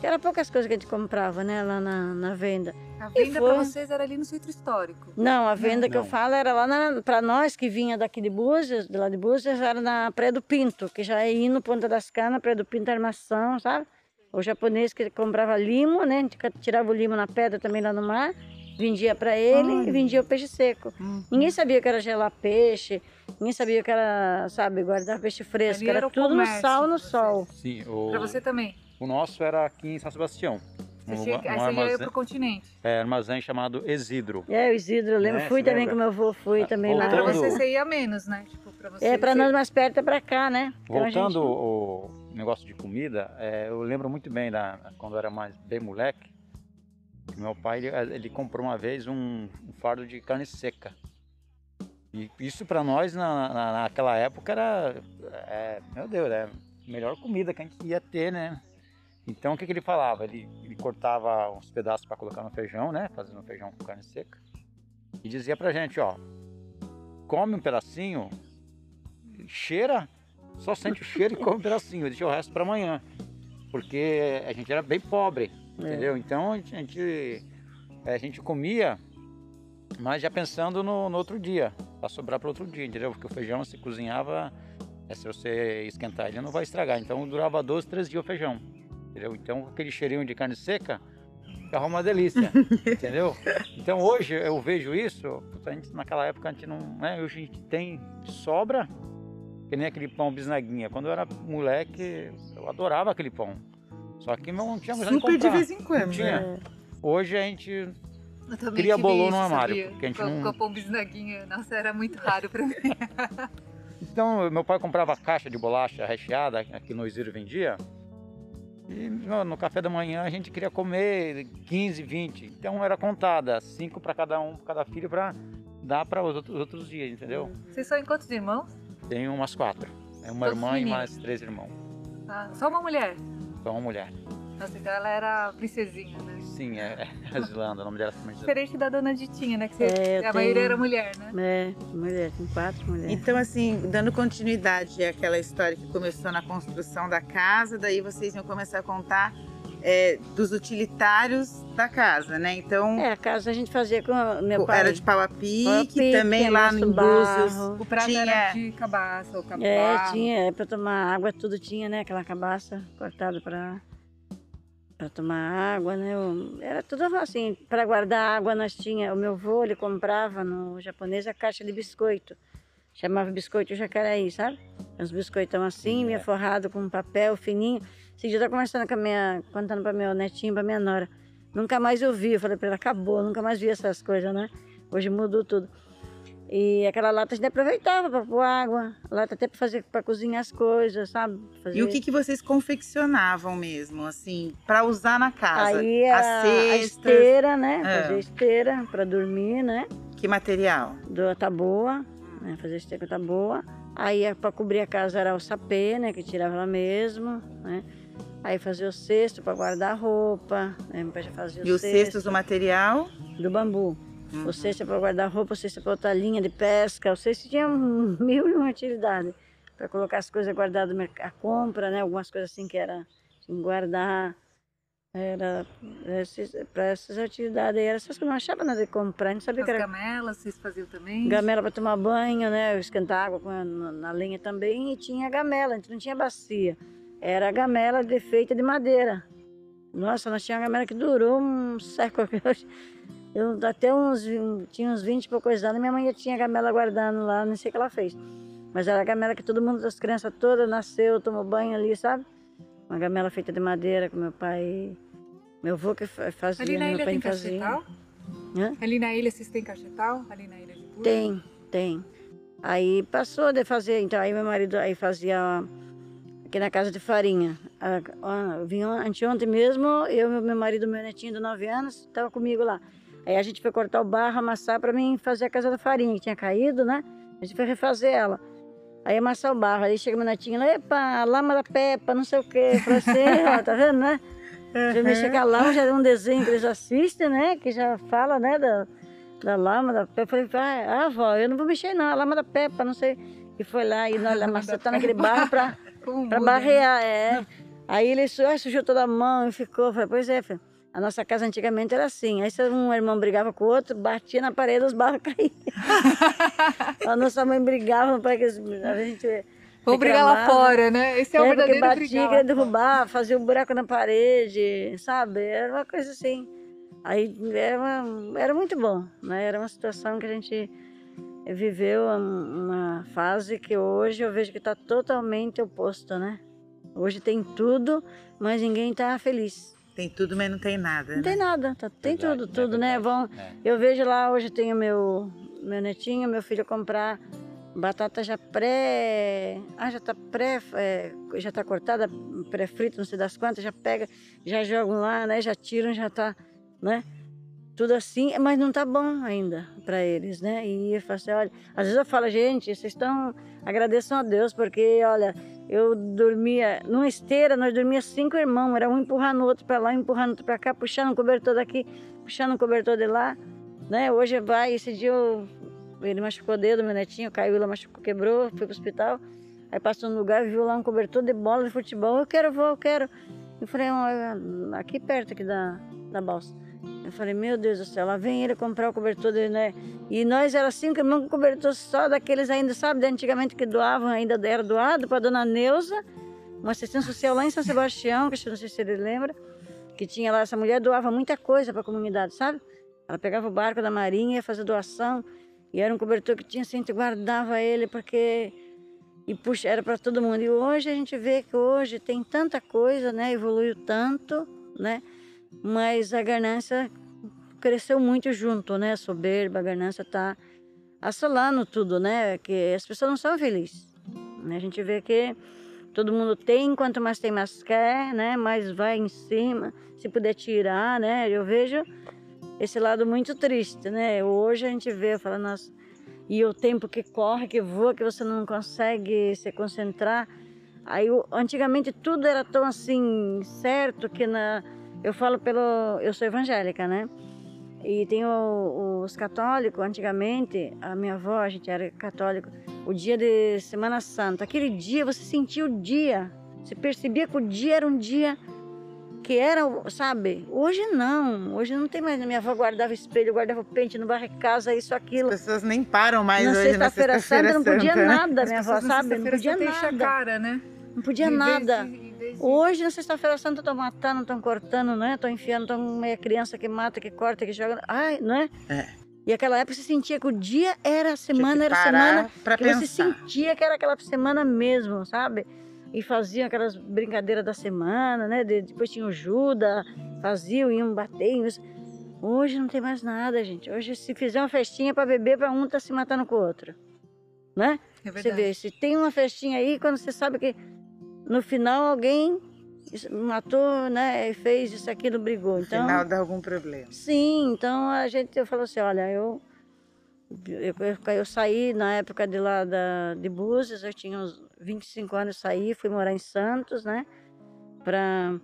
Era poucas coisas que a gente comprava, né, lá na, na venda. A venda foi. para vocês era ali no centro histórico. Não, a venda que eu Não. falo era lá para nós que vinha daqui de Búzios, de lá de Búzios, era na Praia do Pinto, que já é indo Ponta das Canas, Praia do Pinto Armação, sabe? O japonês que comprava limo, né? A gente tirava o limo na pedra também lá no mar, vendia para ele Olha. e vendia o peixe seco. Uhum. Ninguém sabia que era gelar peixe, ninguém sabia que era, sabe, guardar peixe fresco, Ali era era o tudo no sal, no sol. Sim, o, Para você também. o nosso era aqui em São Sebastião. Você Um, aí um você ia armazém, pro continente. é, armazém chamado Exidro. É, o Isidro, eu lembro, Né, fui também lembra? com meu avô, fui Ah, também lá. Mas para Voltando- você você ia menos, né? Tipo, para você. É, para você- nós mais perto é para cá, né? Então Voltando gente- ao negócio de comida, é, eu lembro muito bem da, quando eu era mais bem moleque, que meu pai ele, ele comprou uma vez um, um fardo de carne seca. E isso para nós na, na- naquela época era, é, meu Deus, era a melhor comida que a gente ia ter, né? Então o que, que ele falava? Ele, ele cortava uns pedaços para colocar no feijão, né? Fazendo feijão com carne seca. E dizia pra gente, ó, come um pedacinho, cheira só sente o cheiro e come um pedacinho, deixa o resto para amanhã. Porque a gente era bem pobre, É. entendeu? Então a gente, a gente comia, mas já pensando no, no outro dia, para sobrar para outro dia, entendeu? Porque o feijão se cozinhava, é, se você esquentar ele não vai estragar. Então durava 12, 13 dias o feijão, entendeu? Então aquele cheirinho de carne seca ficava uma delícia, entendeu? Então hoje eu vejo isso, a gente, naquela época a gente não, né? Hoje a gente tem sobra, que nem aquele pão bisnaguinha. Quando eu era moleque, eu adorava aquele pão. Só que não tinha mais onde Super de vez em quando. tinha. né? Hoje a gente Cria bolô no armário, sabia? porque a gente Com- não- Com pão bisnaguinha. Nossa, era muito raro para mim. Então, meu pai comprava caixa de bolacha recheada, aqui no Exílio vendia. E no, no café da manhã a gente queria comer 15, 20. Então era contada, cinco para cada um, pra cada filho, para dar para os outros, os outros dias, entendeu? Vocês são em quantos irmãos? Tem umas quatro. É uma Todos irmã e meninos? mais três irmãos. Ah, só uma mulher. Só uma mulher. Nossa, então ela era princesinha, né? Sim, é, é a Islanda, o nome dela é. Diferente da dona Ditinha, né? Que você- É, a maioria tenho- era mulher, né? É, mulher, tem quatro mulheres. Então, assim, dando continuidade àquela história que começou na construção da casa, daí vocês iam começar a contar é, dos utilitários da casa, né? Então, É, a casa a gente fazia com o meu pai. era de pau a pique, Pau a pique, também lá em Búzios. barro. O prato Tinha- era de cabaça ou É, cabaça. tinha, é, pra tomar água tudo tinha, né? Aquela cabaça cortada pra, pra tomar água, né? O- Era tudo assim, pra guardar água nós tinha, o meu avô, ele comprava no japonês a caixa de biscoito. Chamava biscoito jacaraí, sabe? Uns biscoitão assim, vinha forrado com papel fininho. Esse dia eu tava conversando com a minha, contando pra meu netinho, pra minha nora. Nunca mais eu vi, eu falei pra ela, acabou, nunca mais vi essas coisas, né? Hoje mudou tudo. E aquela lata a gente aproveitava para pôr água, lata até para fazer para cozinhar as coisas, sabe? Fazer... E o que, que vocês confeccionavam mesmo, assim, para usar na casa? Aí a cestas, esteira, né? É. Fazer esteira para dormir, né? que material? Do taboa, né? Fazer esteira com taboa. Aí para cobrir a casa era o sapê, né? Que tirava lá mesmo, né? Aí fazia o cesto para guardar roupa, né? Meu pai já fazia E os cestos do material? do bambu. O cesto para guardar roupa, o cesto para botar linha de pesca. O cesto tinha um- mil e uma utilidade. Para colocar as coisas guardadas a compra, né? Algumas coisas assim que era assim, guardar. Era para essas atividades aí. Era essas que eu não achava nada de comprar. A gente sabia As que era gamelas vocês faziam também? gamela para tomar banho, né? Esquentar água na, na lenha também. E tinha gamela, a gente não tinha bacia. Era gamela de, feita de madeira. Nossa, nós tínhamos uma gamela que durou um século. Eu até uns, tinha uns 20 e poucos anos, minha mãe já tinha gamela guardando lá, não sei o que ela fez. Mas era a gamela que todo mundo, as crianças todas, nasceu, tomou banho ali, sabe? Uma gamela feita de madeira que meu pai, meu avô que fa- fazia, Ali na meu ilha pai tem fazia. cachetal? Hã? Ali na ilha vocês têm cachetal? Ali na ilha de Búzios? Tem, tem. Aí passou de fazer, então aí meu marido aí fazia aqui na casa de farinha. A- a- eu Vinha anteontem mesmo, eu, meu- meu marido, meu netinho de 9 anos, estava comigo lá. Aí a gente foi cortar o barro, amassar para mim fazer a casa da farinha, que tinha caído, né? A gente foi refazer ela. Aí amassar o barro. Aí chega meu netinho lá, epa, lama da Peppa, não sei o quê. Falei assim, ó, tá vendo, né? Já mexer com a lama, já é um desenho que eles assistem, né? Que já fala, né, da, da lama da Peppa. Eu falei, ah, avó, eu não vou mexer não, a lama da Peppa, não sei. E foi lá e nós amassamos naquele barro pra, pra né? barrear, é. Aí ele ah, sujou toda a mão e ficou. Falei, pois é, filho. A nossa casa antigamente era assim. Aí se um irmão brigava com o outro, batia na parede, os barros caíam. a nossa mãe brigava para que a gente. Vou brigar lá fora, né? Esse é, o É, verdadeiro batia, brigar. queria derrubar, fazia um buraco na parede, sabe? Era uma coisa assim. Aí era, uma- era muito bom, né? Era uma situação que a gente viveu um- uma fase que hoje eu vejo que está totalmente oposta, né? Hoje tem tudo, mas ninguém está feliz. Tem tudo, mas não tem nada. Não né? tem nada, tá- tem Verdade, tudo, é tudo, né? Vão, É. eu vejo lá, hoje tem o meu, meu netinho, meu filho comprar batata já pré. Ah, já tá pré. é, já tá cortada, pré-frita, não sei das quantas, já pega, já jogam lá, né? Já tiram, já tá, né? Tudo assim, mas não tá bom ainda para eles, né? E eu falo assim, olha, às vezes eu falo, gente, vocês estão. Agradeçam a Deus, porque, olha, eu dormia numa esteira, nós dormíamos cinco irmãos, era um empurrando o outro para lá, empurrando o outro para cá, puxando o cobertor daqui, puxando o cobertor de lá, né? Hoje vai, esse dia eu, ele machucou o dedo, meu netinho, caiu lá, machucou, quebrou, foi pro hospital. Aí passou no lugar, viu lá um cobertor de bola de futebol, eu quero, vou, eu quero. Eu falei, "Ah, aqui perto aqui da, da balsa. Eu falei, meu Deus do céu, lá vem ele comprar o cobertor dele, né? E nós era cinco irmãos com cobertor só daqueles ainda, sabe, de antigamente que doavam, ainda era doado para dona Neuza, uma assistência social lá em São Sebastião, que eu não sei se ele lembra, que tinha lá, essa mulher doava muita coisa para a comunidade, sabe? Ela pegava o barco da marinha, ia fazer doação, e era um cobertor que tinha assim, a guardava ele porque e puxa, era para todo mundo. E hoje a gente vê que hoje tem tanta coisa, né? Evoluiu tanto, né? Mas a ganância cresceu muito junto, né? Soberba, a ganância está assolando tudo, né? Que as pessoas não são felizes. A gente vê que todo mundo tem, quanto mais tem, mais quer, né? Mais vai em cima, se puder tirar, né? Eu vejo esse lado muito triste, né? Hoje a gente vê, fala, nossa, e o tempo que corre, que voa, que você não consegue se concentrar. Aí, antigamente tudo era tão assim certo que na eu falo pelo eu sou evangélica, né? E tem o- os católicos, antigamente, a minha avó, a gente era católico, o dia de Semana Santa, aquele dia você sentia o dia, você percebia que o dia era um dia que era, sabe? Hoje não, hoje não tem mais. Minha avó guardava espelho, guardava pente, no barra casa, isso, As aquilo. pessoas nem param mais na hoje na sexta-feira sexta-feira santa não podia né? nada, As minha avó, sabe? Não podia nada. cara, né? Não podia nada. de- Hoje, na sexta-feira santa, estão matando, estão cortando, né? Estão enfiando, estão meia criança que mata, que corta, que joga. Ai, não é? É. E aquela época você sentia que o dia era a semana, era a semana. pra que pensar. você sentia que era aquela semana mesmo, sabe? E faziam aquelas brincadeiras da semana, né? De- depois tinha o Judas, faziam, iam bater. iam. Hoje não tem mais nada, gente. Hoje, se fizer uma festinha para beber, para um tá se matando com o outro. Né? É Você verdade. vê, se tem uma festinha aí, quando você sabe que no final alguém matou, né? E fez isso, aquilo, brigou. Então, Final dá algum problema. Sim, então a gente eu falo assim, olha, eu, eu, eu, eu saí na época de lá da, de Búzios, eu tinha uns 25 anos, saí, fui morar em Santos, né? Pra,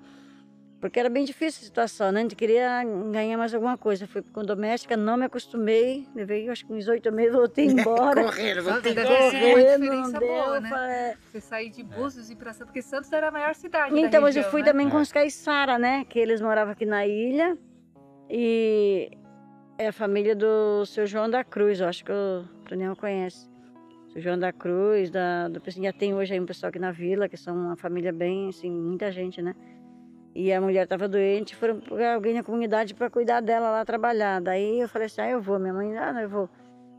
porque era bem difícil a situação, né? A gente queria ganhar mais alguma coisa. Fui com doméstica, não me acostumei, levei acho que uns oito meses, voltei embora. Correram, Correndo, diferença não deu, boa, né? falei, Você sair de Búzios e ir pra Santos, porque Santos era a maior cidade da Então, mas eu fui né? também com É. os Caiçara, né? Que eles moravam aqui na ilha. E é a família do seu João da Cruz, eu acho que o Daniel conhece. Seu João da Cruz, da, do, já tem hoje aí um pessoal aqui na vila, que são uma família bem, assim, muita gente, né? E a mulher estava doente, foram pegar alguém na comunidade para cuidar dela lá trabalhar. Daí eu falei assim, ah, eu vou. Minha mãe, ah, não, eu vou.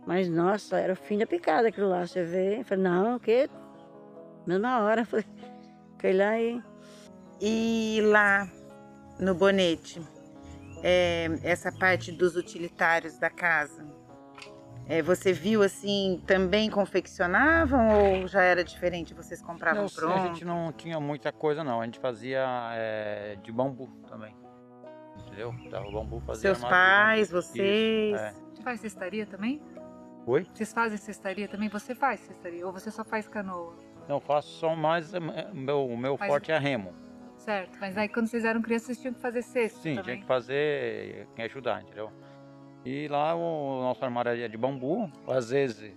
Mas, nossa, era o fim da picada aquilo lá, você vê. Eu falei, não, o quê? Mesma hora, falei, fui lá e E lá no bonete, é, essa parte dos utilitários da casa, é, você viu assim, também confeccionavam ou já era diferente? Vocês compravam Não, sim, a pronto? gente não tinha muita coisa não, a gente fazia é, de bambu também. Entendeu? Dava bambu, fazia Seus pais, vocês? Isso, é. Você faz cestaria também? Oi? Vocês fazem cestaria também? Você faz cestaria? Ou você só faz canoa? Não, eu faço só mais. eh, Meu, o meu Mas- forte é remo. Certo. Mas aí quando vocês eram crianças, vocês tinham que fazer cesto Sim, também? tinha que fazer quem ajudar, entendeu? E lá o nosso armário é de bambu, às vezes.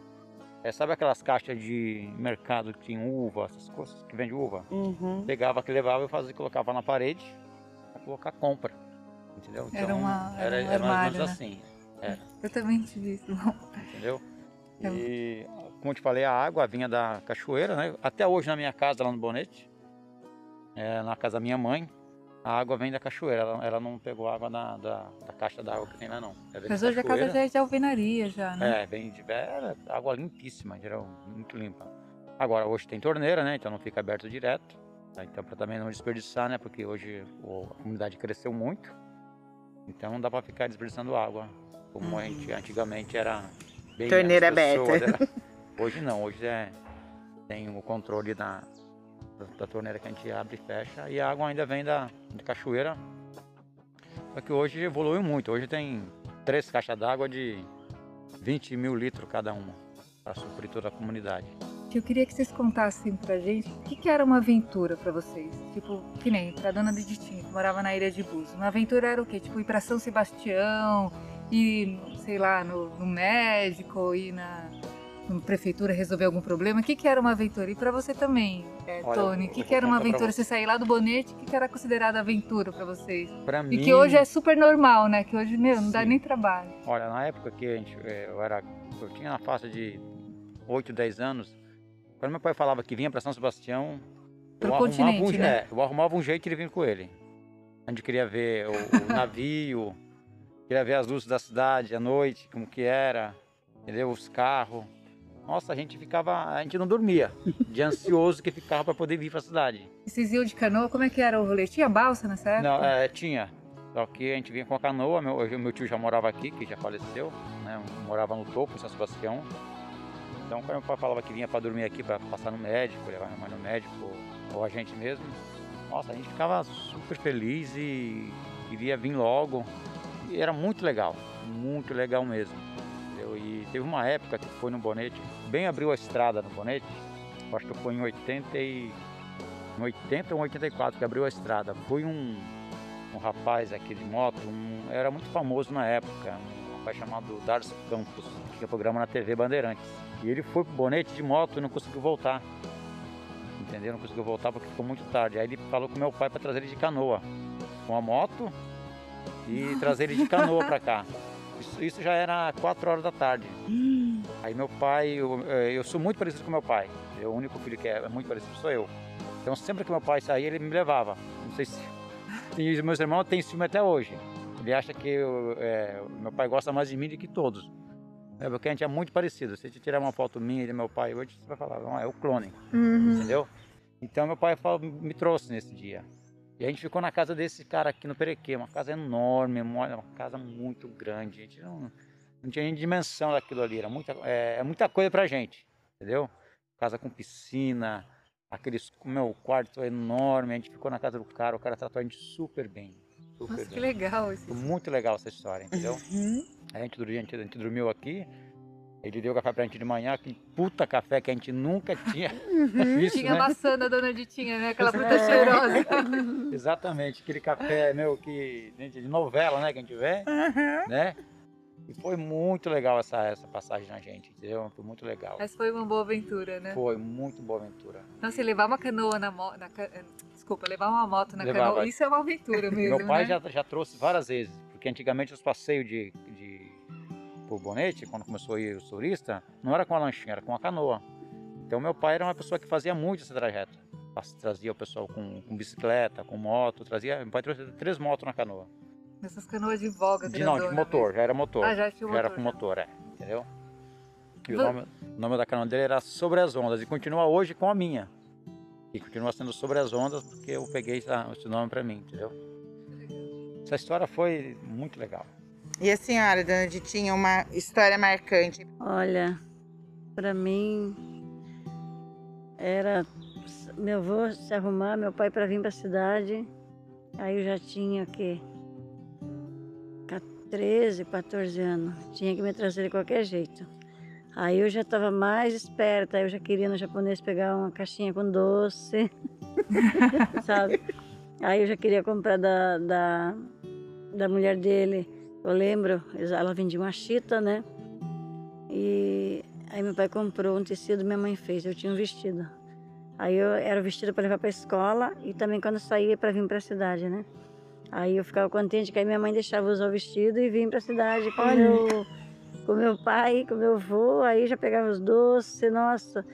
É, sabe aquelas caixas de mercado que tem uva, essas coisas que vende uva? Uhum. Pegava que levava e fazia, colocava na parede para colocar compra. Entendeu? Então, Era uma- era um mais ou armário, menos né? assim. Eu também tive isso. entendeu? É. E, como eu te falei, a água vinha da cachoeira, né? Até hoje na minha casa, lá no Bonete, é, na casa da minha mãe, a água vem da cachoeira. Ela, ela não pegou água da, da, da caixa d'água que tem lá, não. Mas hoje a casa já é de alvenaria, já, né? É, vem de é, água limpíssima, geral, muito limpa. Agora, hoje tem torneira, né? Então não fica aberto direto. tá? Então, para também não desperdiçar, né? Porque hoje o- a comunidade cresceu muito. Então não dá para ficar desperdiçando água. Como a gente antigamente era bem. Torneira aberta. era- Hoje não, hoje é, tem o controle da, da, da torneira que a gente abre e fecha. E a água ainda vem da, de cachoeira. Só que hoje evoluiu muito. Hoje tem três caixas d'água de 20 mil litros cada uma. Para suprir toda a comunidade. Eu queria que vocês contassem pra gente o que, que era uma aventura pra vocês. Tipo, que nem pra dona Diditinha, que morava na Ilha de Búzios. Uma aventura era o quê? Tipo, ir pra São Sebastião, ir, sei lá, no, no médico, ir na, prefeitura resolver algum problema. O que, que era uma aventura? E pra você também, é, Olha, Tony, o que, que era uma pra aventura? você. Sair lá do bonete, o que, que era considerada aventura pra vocês? Para mim. E que hoje é super normal, né? Que hoje, meu, não dá Sim. nem trabalho. Olha, na época que a gente, eh, eu era, eu tinha na faixa de 8, 10 anos, quando meu pai falava que vinha para São Sebastião, Pro eu arrumava, um, continente, né? é, eu arrumava um jeito de vir com ele. A gente queria ver o, o navio, queria ver as luzes da cidade à noite, como que era, entendeu? Os carros. Nossa, a gente ficava, a gente não dormia, de ansioso que ficava para poder vir para a cidade. E vocês iam de canoa, como é que era o rolê? Tinha balsa nessa época? Não, é, tinha. Só que a gente vinha com a canoa, meu, meu tio já morava aqui, que já faleceu, né? Morava no topo, em São Sebastião. Então quando meu pai falava que vinha para dormir aqui, para passar no médico, levar minha mãe no médico, ou a gente mesmo, nossa, a gente ficava super feliz e queria vir logo. E era muito legal, muito legal mesmo. Entendeu? E teve uma época que foi no Bonete, bem abriu a estrada no Bonete, acho que foi em 80 e... Em 80 ou 84 que abriu a estrada. Foi um, um rapaz aqui de moto, um- era muito famoso na época, um rapaz chamado Darcio Campos, que tinha programa na TV Bandeirantes. E ele foi pro bonete de moto e não conseguiu voltar. Entendeu? Não conseguiu voltar porque ficou muito tarde. Aí ele falou com meu pai para trazer ele de canoa, com a moto e trazer ele de canoa para cá. Isso, já era 4 horas da tarde. Aí meu pai, eu, eh, eu sou muito parecido com meu pai. Eu, o único filho que é muito parecido sou eu. Então sempre que meu pai saía, ele me levava. Não sei se. E meus irmãos têm ciúme até hoje. Ele acha que eu, é, meu pai gosta mais de mim do que todos. É porque a gente é muito parecido. Se a gente tirar uma foto minha e do meu pai hoje, você vai falar, não, é o clone, Uhum. entendeu? Então meu pai falou- me trouxe nesse dia. E a gente ficou na casa desse cara aqui no Perequê, uma casa enorme, uma casa muito grande. A gente não, não tinha nem dimensão daquilo ali, era muita, é, é muita coisa pra gente, entendeu? Casa com piscina, aqueles, meu quarto enorme, a gente ficou na casa do cara, o cara tratou a gente super bem, super Nossa, que bem. legal esse. Foi muito legal essa história, entendeu? Uhum. A gente, a gente dormiu aqui, ele deu café pra gente de manhã, aquele puta café que a gente nunca tinha visto, Tinha né? maçã da dona Ditinha, né? Aquela fruta É. cheirosa. Exatamente, aquele café, meu, que gente, de novela, né, que a gente vê, Uhum. né? E foi muito legal essa, essa passagem na gente, entendeu? Foi muito legal. Mas foi uma boa aventura, né? Foi muito boa aventura. Não, se levar uma canoa na moto. Desculpa, levar uma moto na Levava. canoa, isso é uma aventura mesmo. Meu pai né? já, já trouxe várias vezes, porque antigamente os passeios de, Bonete, quando começou a ir os turistas, não era com a lanchinha, era com a canoa. Então meu pai era uma pessoa que fazia muito esse trajeto. Trazia o pessoal com, com bicicleta, com moto, trazia. Meu pai trouxe três motos na canoa. Essas canoas de voga, De, não, de motor, mesmo. já era motor. Ah, já tinha o já era motor, com já. motor, é. Entendeu? E o nome, o nome da canoa dele era Sobre as Ondas e continua hoje com a minha. E continua sendo Sobre as Ondas porque eu peguei essa- esse nome pra mim, entendeu? Essa história foi muito legal. E a senhora, dona Ditinha, uma história marcante. Olha, para mim era meu avô se arrumar, meu pai para vir para a cidade. Aí eu já tinha que 13, 14 anos. Tinha que me trazer de qualquer jeito. Aí eu já estava mais esperta, eu já queria no japonês pegar uma caixinha com doce, sabe? Aí eu já queria comprar da, da, da mulher dele, eu lembro, ela vendia uma chita, né? E aí meu pai comprou um tecido, minha mãe fez, eu tinha um vestido. Aí eu era vestido para levar para a escola e também quando saía para vir para a cidade, né? Aí eu ficava contente que aí minha mãe deixava usar o vestido e vim para a cidade com meu com meu pai, com meu avô, aí já pegava os doces, nossa,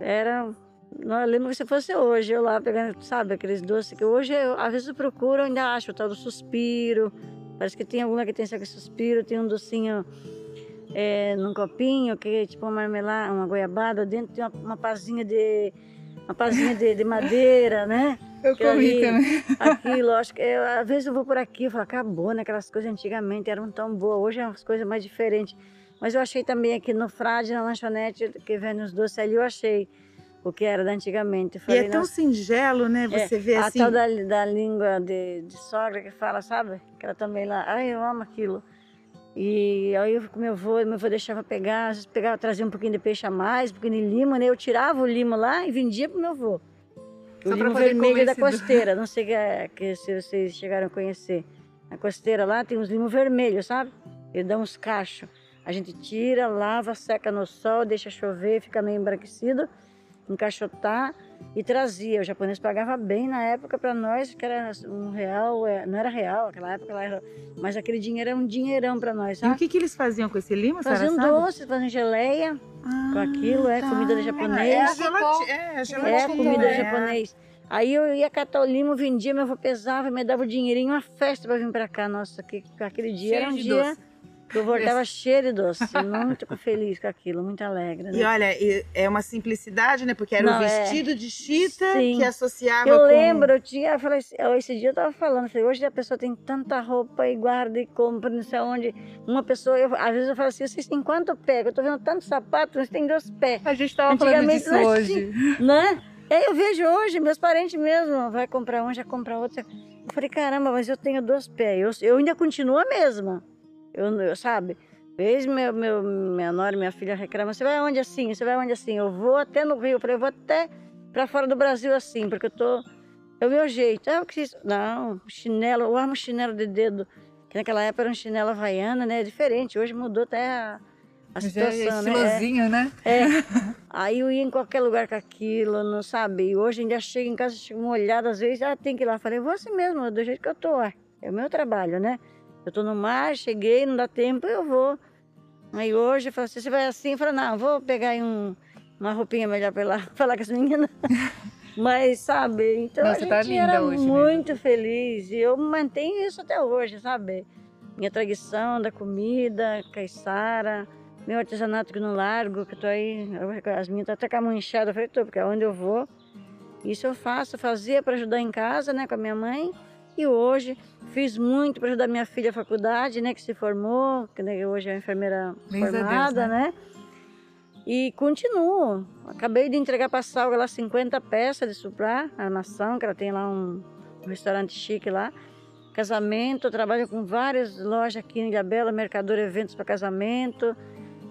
era, não, eu lembro que se fosse hoje, eu lá pegando, sabe, aqueles doces que hoje, eu, às vezes eu procuro, eu ainda acho o tal do suspiro, parece que tem alguma que tem esse suspiro, tem um docinho é, num copinho, que é tipo uma marmelada, uma goiabada, dentro tem uma, uma pazinha de uma pazinha de, de madeira, né? Eu Que comi ali, também. Aquilo, acho que eu, às vezes eu vou por aqui e falo, acabou, né? Aquelas coisas antigamente eram tão boas, hoje é umas coisas mais diferentes. Mas eu achei também aqui no Frade, na lanchonete, que vende os doces ali, eu achei o que era da antigamente. Eu E falei, é tão "Nossa, singelo, né? é, Você vê a assim. tal da, da língua de, de sogra que fala, sabe? Que ela também lá, ai, eu amo aquilo. E aí eu com meu avô, meu avô deixava pegar, às vezes pegava, trazia um pouquinho de peixe a mais, um pouquinho de limo, né? Eu tirava o limo lá e vendia pro meu avô. O Só limo vermelho comer da costeira, não sei que, é- que se vocês chegaram a conhecer. A costeira lá tem uns limos vermelhos, sabe? Ele dá uns cachos. A gente tira, lava, seca no sol, deixa chover, fica meio embranquecido, encaixotar e trazia. O japonês pagava bem na época para nós, que era um real, é, não era real, aquela época era, mas aquele dinheiro era um dinheirão para nós, E o sabe? que, que eles faziam com esse limo, a senhora Faziam sabe? doces, faziam geleia, Ah, com aquilo, é, comida de japonês. É, a Cocô. gelati- é, é, gelatina. comida é. japonês. Aí eu ia catar o limo, vendia, meu avô pesava, me dava o dinheirinho, uma festa para vir para cá. Nossa, que, aquele dia Cheio era um dia doce. Eu voltava cheio de doce, muito feliz com aquilo, muito alegre. E Né? olha, e é uma simplicidade, né? Porque era Não, é. vestido de chita Sim. que associava Eu com... lembro, eu tinha, eu falei, assim, esse dia eu tava falando, falei, hoje a pessoa tem tanta roupa e guarda e compra, não sei onde. Uma pessoa, eu- às vezes eu falo assim, vocês têm quanto pé? Eu tô vendo tanto sapato, vocês têm dois pés, A gente tava falando disso hoje. né? Aí eu vejo hoje, meus parentes mesmo, vai comprar um, já compra outro. Eu falei, caramba, mas eu tenho dois pés, eu, eu ainda continuo a mesma, eu, eu sabe? Vez meu, meu, minha nora, minha filha reclama, você vai onde assim? Você vai onde assim? Eu vou até no Rio, eu falei, eu vou até para fora do Brasil assim, porque eu tô. É o meu jeito. Ah, o que isso? Não, chinelo, eu amo chinelo de dedo. Que naquela época era um chinelo havaiana, né? É diferente. Hoje mudou até a, a Já é situação, né? É. estilosinho, né? É. Aí eu ia em qualquer lugar com aquilo, não sabe? E hoje ainda chego em casa, chego molhada, às vezes, ah, tem que ir lá. Falei, vou assim mesmo, do jeito que eu tô. É o meu trabalho, né? Eu tô no mar, cheguei, não dá tempo, eu vou. Aí hoje eu falo assim, você vai assim? Eu falo, não, vou pegar aí um, uma roupinha melhor lá falar com as meninas. Mas, sabe, então Não, a você gente tá era hoje mesmo. muito feliz. E eu mantenho isso até hoje, sabe? Minha tradição da comida, caiçara, meu artesanato que não largo, que eu tô aí, as minhas estão até com a mão inchada, eu falei, tô, porque aonde eu vou, isso eu faço, fazia para ajudar em casa, né, com a minha mãe, e hoje fiz muito para ajudar minha filha à faculdade, né, que se formou, que né, hoje é enfermeira Graças a Deus, formada, né? né, e continuo. Acabei de entregar para a Salga lá 50 peças de suprar, armação, que ela tem lá um, um restaurante chique lá. Casamento, trabalho com várias lojas aqui em Ilhabela, Mercador Eventos para casamento.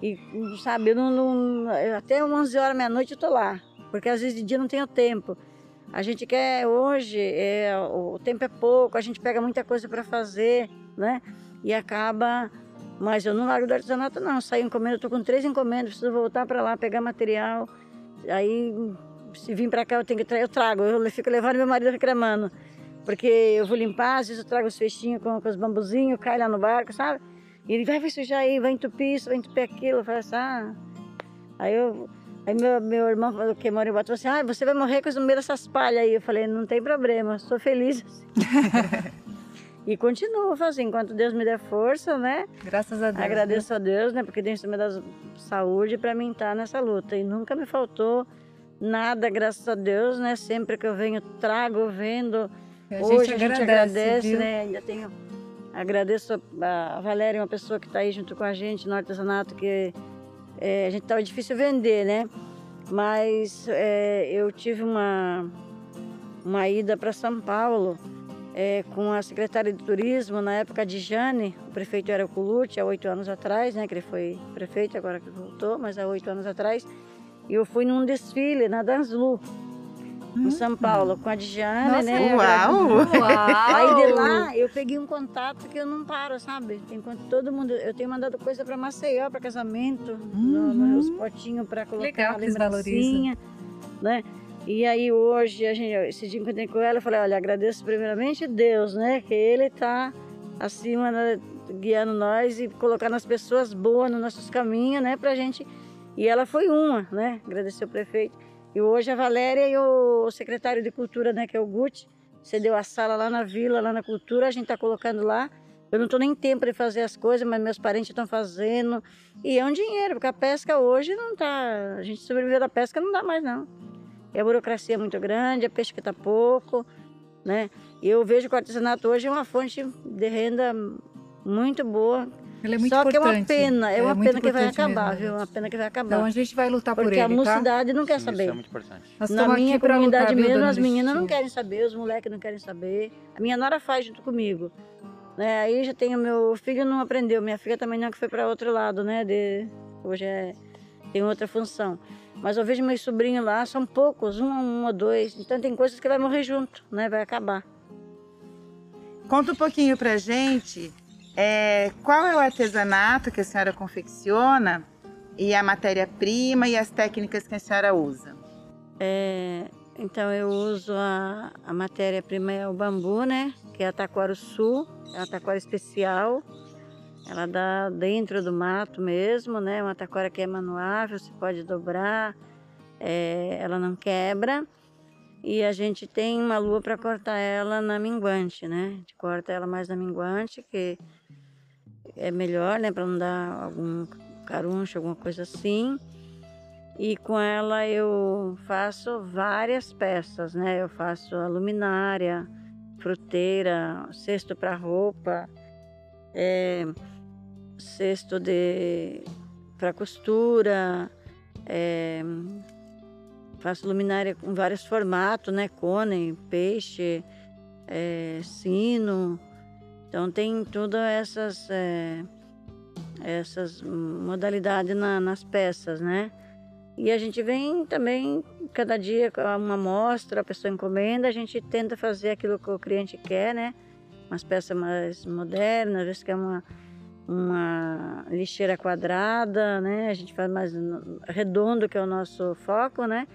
E, sabe, eu não, não- até 11 horas, meia-noite eu tô lá. Porque às vezes de dia não tenho tempo. A gente quer hoje, é, o tempo é pouco, a gente pega muita coisa para fazer, né? E acaba. Mas eu não largo do artesanato, não. Saio encomenda, tô com três encomendas, preciso voltar para lá, pegar material. Aí, se vir para cá, eu tenho que tra eu trago. Eu fico levando meu marido reclamando. Porque eu vou limpar, às vezes eu trago os feixinhos com, com os bambuzinhos, cai lá no barco, sabe? E ele vai, vai sujar aí, vai entupir isso, vai entupir aquilo. Eu falo assim, ah. Aí eu. Aí meu, meu irmão falou que mora em Botafogo, falou assim, ah, você vai morrer com no meio dessas palhas aí. Eu falei, não tem problema, sou feliz assim. e continuo fazendo, enquanto Deus me der força, né? Graças a Deus. Agradeço a Deus, né? Porque Deus me dá saúde para mim estar nessa luta. E nunca me faltou nada, graças a Deus, né? Sempre que eu venho, trago, vendo. A Hoje a gente agradece, viu? né? Ainda tenho. Agradeço a Valéria, uma pessoa que está aí junto com a gente no artesanato, que é, a gente estava difícil vender, né? Mas é, eu tive uma, uma ida para São Paulo é, com a secretária de turismo, na época de Jane, o prefeito era o Colucci, há oito anos atrás, né, que ele foi prefeito, agora que voltou, mas há oito anos atrás, e eu fui num desfile na Danslu, em São Paulo, com a Dijane, Nossa, né? Uau! Uau! Aí de lá eu peguei um contato que eu não paro, sabe? Enquanto todo mundo. Eu tenho mandado coisa para Maceió, para casamento, no- Uhum. nos potinhos para colocar Legal a que lembrancinha, né? E aí hoje, a gente, esse dia encontrei com ela, eu falei, olha, agradeço primeiramente Deus, né? Que Ele está acima, né, guiando nós e colocando as pessoas boas nos nossos caminhos, né? Pra gente. E ela foi uma, né? Agradecer o prefeito. E hoje a Valéria e o secretário de Cultura, né? Que é o Guti, cedeu a sala lá na vila, lá na cultura, a gente está colocando lá. Eu não estou nem tempo de fazer as coisas, mas meus parentes estão fazendo. E é um dinheiro, porque a pesca hoje não tá. A gente sobreviver da pesca não dá mais, não. E a burocracia é muito grande, a pesca está pouco, né? E eu vejo que o artesanato hoje é uma fonte de renda muito boa. Ele é muito Só que é uma importante. pena, é, uma muito pena que vai importante acabar, mesmo. viu? Uma pena que vai acabar. Então a gente vai lutar por porque ele, a tá? mocidade não quer Sim, saber. Isso é muito importante. Nós Na minha comunidade lutar, mesmo, as meninas não querem saber, os moleques não querem saber. A minha nora faz junto comigo. Né? Aí já tenho meu filho não aprendeu, minha filha também não que foi para outro lado, né? De, hoje é, tem outra função. Mas eu vejo meus sobrinhos lá, são poucos, um, um ou dois. Então tem coisas que vai morrer junto, né? Vai acabar. Conta um pouquinho pra gente é, qual é o artesanato que a senhora confecciona e a matéria-prima e as técnicas que a senhora usa. É, então eu uso a, a matéria-prima é o bambu, né? Que é a taquara sul, é taquara especial. Ela dá dentro do mato mesmo, né? Uma taquara que é manuável, você pode dobrar, é, ela não quebra. E a gente tem uma lua para cortar ela na minguante, né? A gente corta ela mais na minguante, que é melhor, né? Para não dar algum caruncho, alguma coisa assim. E com ela eu faço várias peças, né? Eu faço a luminária, fruteira, cesto para roupa, é, cesto de para costura, é, faço luminária com vários formatos, né? Cone, peixe, é, sino. Então tem todas essas é, essas modalidades na- nas peças, né? E a gente vem também, cada dia, uma amostra, a pessoa encomenda, a gente tenta fazer aquilo que o cliente quer, né? Umas peças mais modernas, às vezes quer uma, uma lixeira quadrada, né? A gente faz mais redondo, que é o nosso foco, né?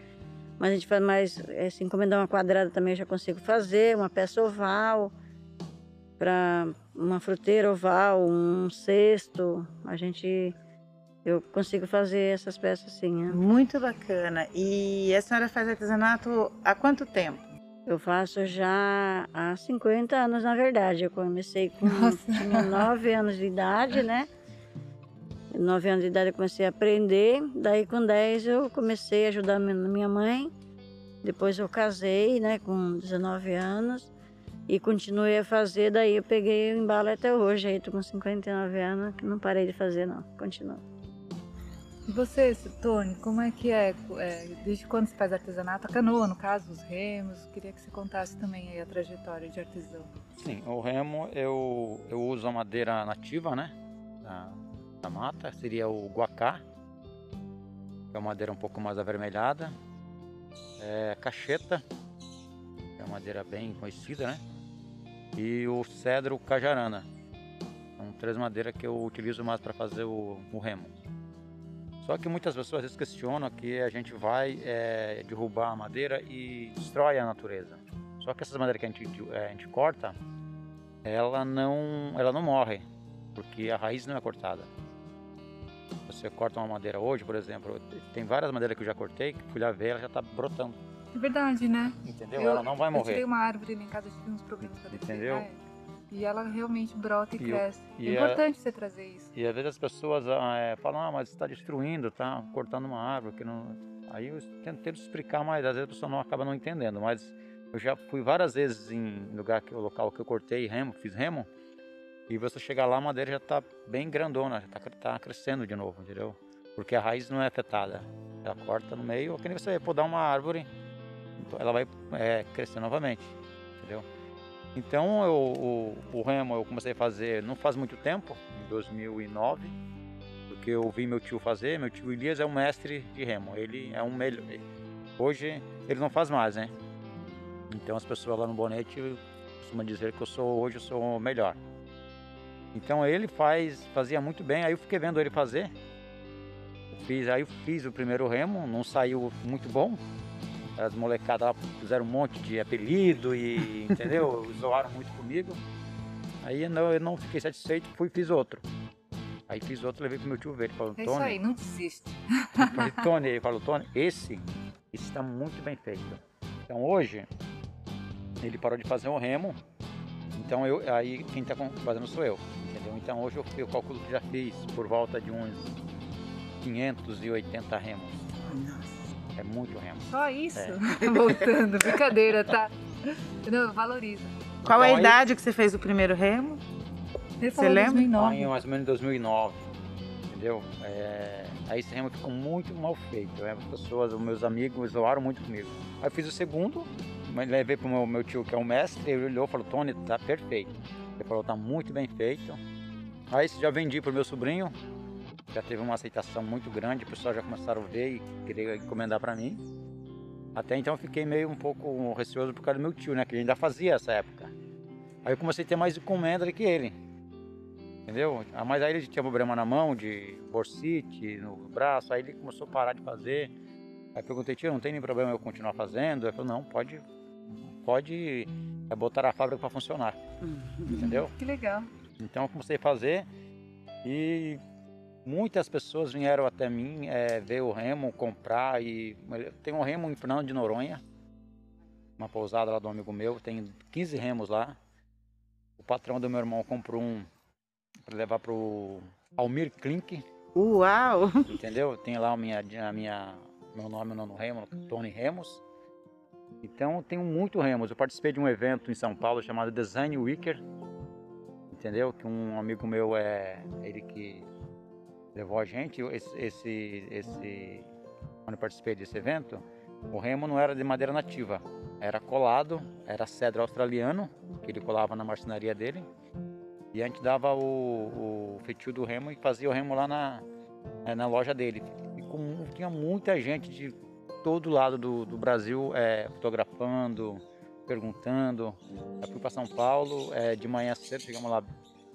Mas a gente faz mais, eh, se encomendar uma quadrada também eu já consigo fazer, uma peça oval, para uma fruteira oval, um cesto, a gente eu consigo fazer essas peças sim. né? Muito bacana. E a senhora faz artesanato há quanto tempo? Eu faço já há 50 anos, na verdade. Eu comecei com Nossa. tinha 9 anos de idade, né? 9 anos de idade eu comecei a aprender. Daí com 10 eu comecei a ajudar mi- minha mãe. Depois eu casei, né, com 19 anos. E continuei a fazer, daí eu peguei o embalo até hoje. Aí tô com 59 anos, que não parei de fazer não, continuo. E você, Tony, como é que é, é, Desde quando você faz artesanato? A canoa, no caso, os remos. Queria que você contasse também aí a trajetória de artesão. Sim, o remo eu, eu uso a madeira nativa, né? Da, da mata, seria o guacá, que é uma madeira um pouco mais avermelhada. É, cacheta, que é uma madeira bem conhecida, né? E o cedro cajarana. São três madeiras que eu utilizo mais para fazer o, o remo. Só que muitas pessoas questionam que a gente vai é, derrubar a madeira e destrói a natureza. Só que essas madeiras que a gente, é, a gente corta, ela não, ela não morre, porque a raiz não é cortada. Você corta uma madeira hoje, por exemplo, tem várias madeiras que eu já cortei, que fui lá ver, ela já está brotando, É verdade, né? entendeu? Eu- ela não vai Eu tirei morrer. uma árvore lá em casa, tive uns problemas com a defesa. Entendeu? é. E ela realmente brota e, E cresce. e é importante você trazer isso. E às vezes as pessoas ah, é, falam, ah, mas está destruindo, tá cortando uma árvore. Que não... Aí eu tento, tento explicar, mas às vezes a pessoa não acaba não entendendo. Mas eu já fui várias vezes em lugar que, o local que eu cortei remo, fiz remo, e você chegar lá, a madeira já está bem grandona, já está crescendo de novo, entendeu? Porque a raiz não é afetada. Ela corta no meio, que nem você podar uma árvore, ela vai é, crescer novamente, entendeu? Então eu, o, o remo eu comecei a fazer não faz muito tempo, em 2009, porque eu vi meu tio fazer. Meu tio Elias é um mestre de remo. Ele é um melhor. Hoje ele não faz mais, né? Então as pessoas lá no Bonete costumam dizer que eu sou hoje eu sou o melhor. Então ele faz, fazia muito bem. Aí eu fiquei vendo ele fazer. Fiz, aí eu fiz o primeiro remo, não saiu muito bom. As molecadas lá fizeram um monte de apelido e, entendeu? Zoaram muito comigo. Aí não, eu não fiquei satisfeito, fui e fiz outro. Aí fiz outro, levei pro meu tio ver. Ele falou, É Tony. isso aí, não desiste. Eu falei, Tony, ele falou, Tony, esse está muito bem feito. Então hoje, ele parou de fazer o remo, então eu, aí quem está fazendo sou eu, entendeu? Então hoje eu, eu calculo que já fiz por volta de uns 580 remos. É muito remo. Só isso? É. Voltando, brincadeira, tá? Não, valoriza. Qual a Então, aí- idade que você fez o primeiro remo? Ele Você falou lembra? 2009. Aí, mais ou menos em 2009, entendeu? É, aí esse remo ficou muito mal feito. né? As pessoas, os meus amigos zoaram muito comigo. Aí eu fiz o segundo, levei pro meu, meu tio que é o mestre, ele olhou e falou, Tony, tá perfeito. Ele falou, tá muito bem feito. Aí esse já vendi pro meu sobrinho, já teve uma aceitação muito grande, o pessoal já começaram a ver e querer encomendar para mim. Até então eu fiquei meio um pouco receoso por causa do meu tio, né? Que ele ainda fazia essa época. Aí eu comecei a ter mais encomenda do que ele. Entendeu? Ah, Mas aí ele tinha problema na mão, de borsite, no braço, aí ele começou a parar de fazer. Aí eu perguntei, tio, não tem nenhum problema eu continuar fazendo? Ele falou, não, pode, pode é, botar a fábrica para funcionar. Entendeu? Que legal. Então eu comecei a fazer e muitas pessoas vieram até mim é, ver o remo, comprar e tem um remo em Fernando de Noronha, uma pousada lá do amigo meu, tem 15 remos lá. O patrão do meu irmão comprou um para levar pro Almir Klink, Uau! entendeu? Tem lá a minha, a minha meu nome no remo, Tony Remos. Então tenho muito remos. Eu participei de um evento em São Paulo chamado Design Weeker, entendeu? Que um amigo meu é ele que levou a gente. Esse, esse, esse quando eu participei desse evento, o remo não era de madeira nativa, era colado, era cedro australiano que ele colava na marcenaria dele. E a gente dava o, o feitio do remo e fazia o remo lá na, eh, na loja dele. E com, tinha muita gente de todo lado do, do Brasil eh, fotografando, perguntando. Eu fui para São Paulo eh, de manhã cedo, chegamos lá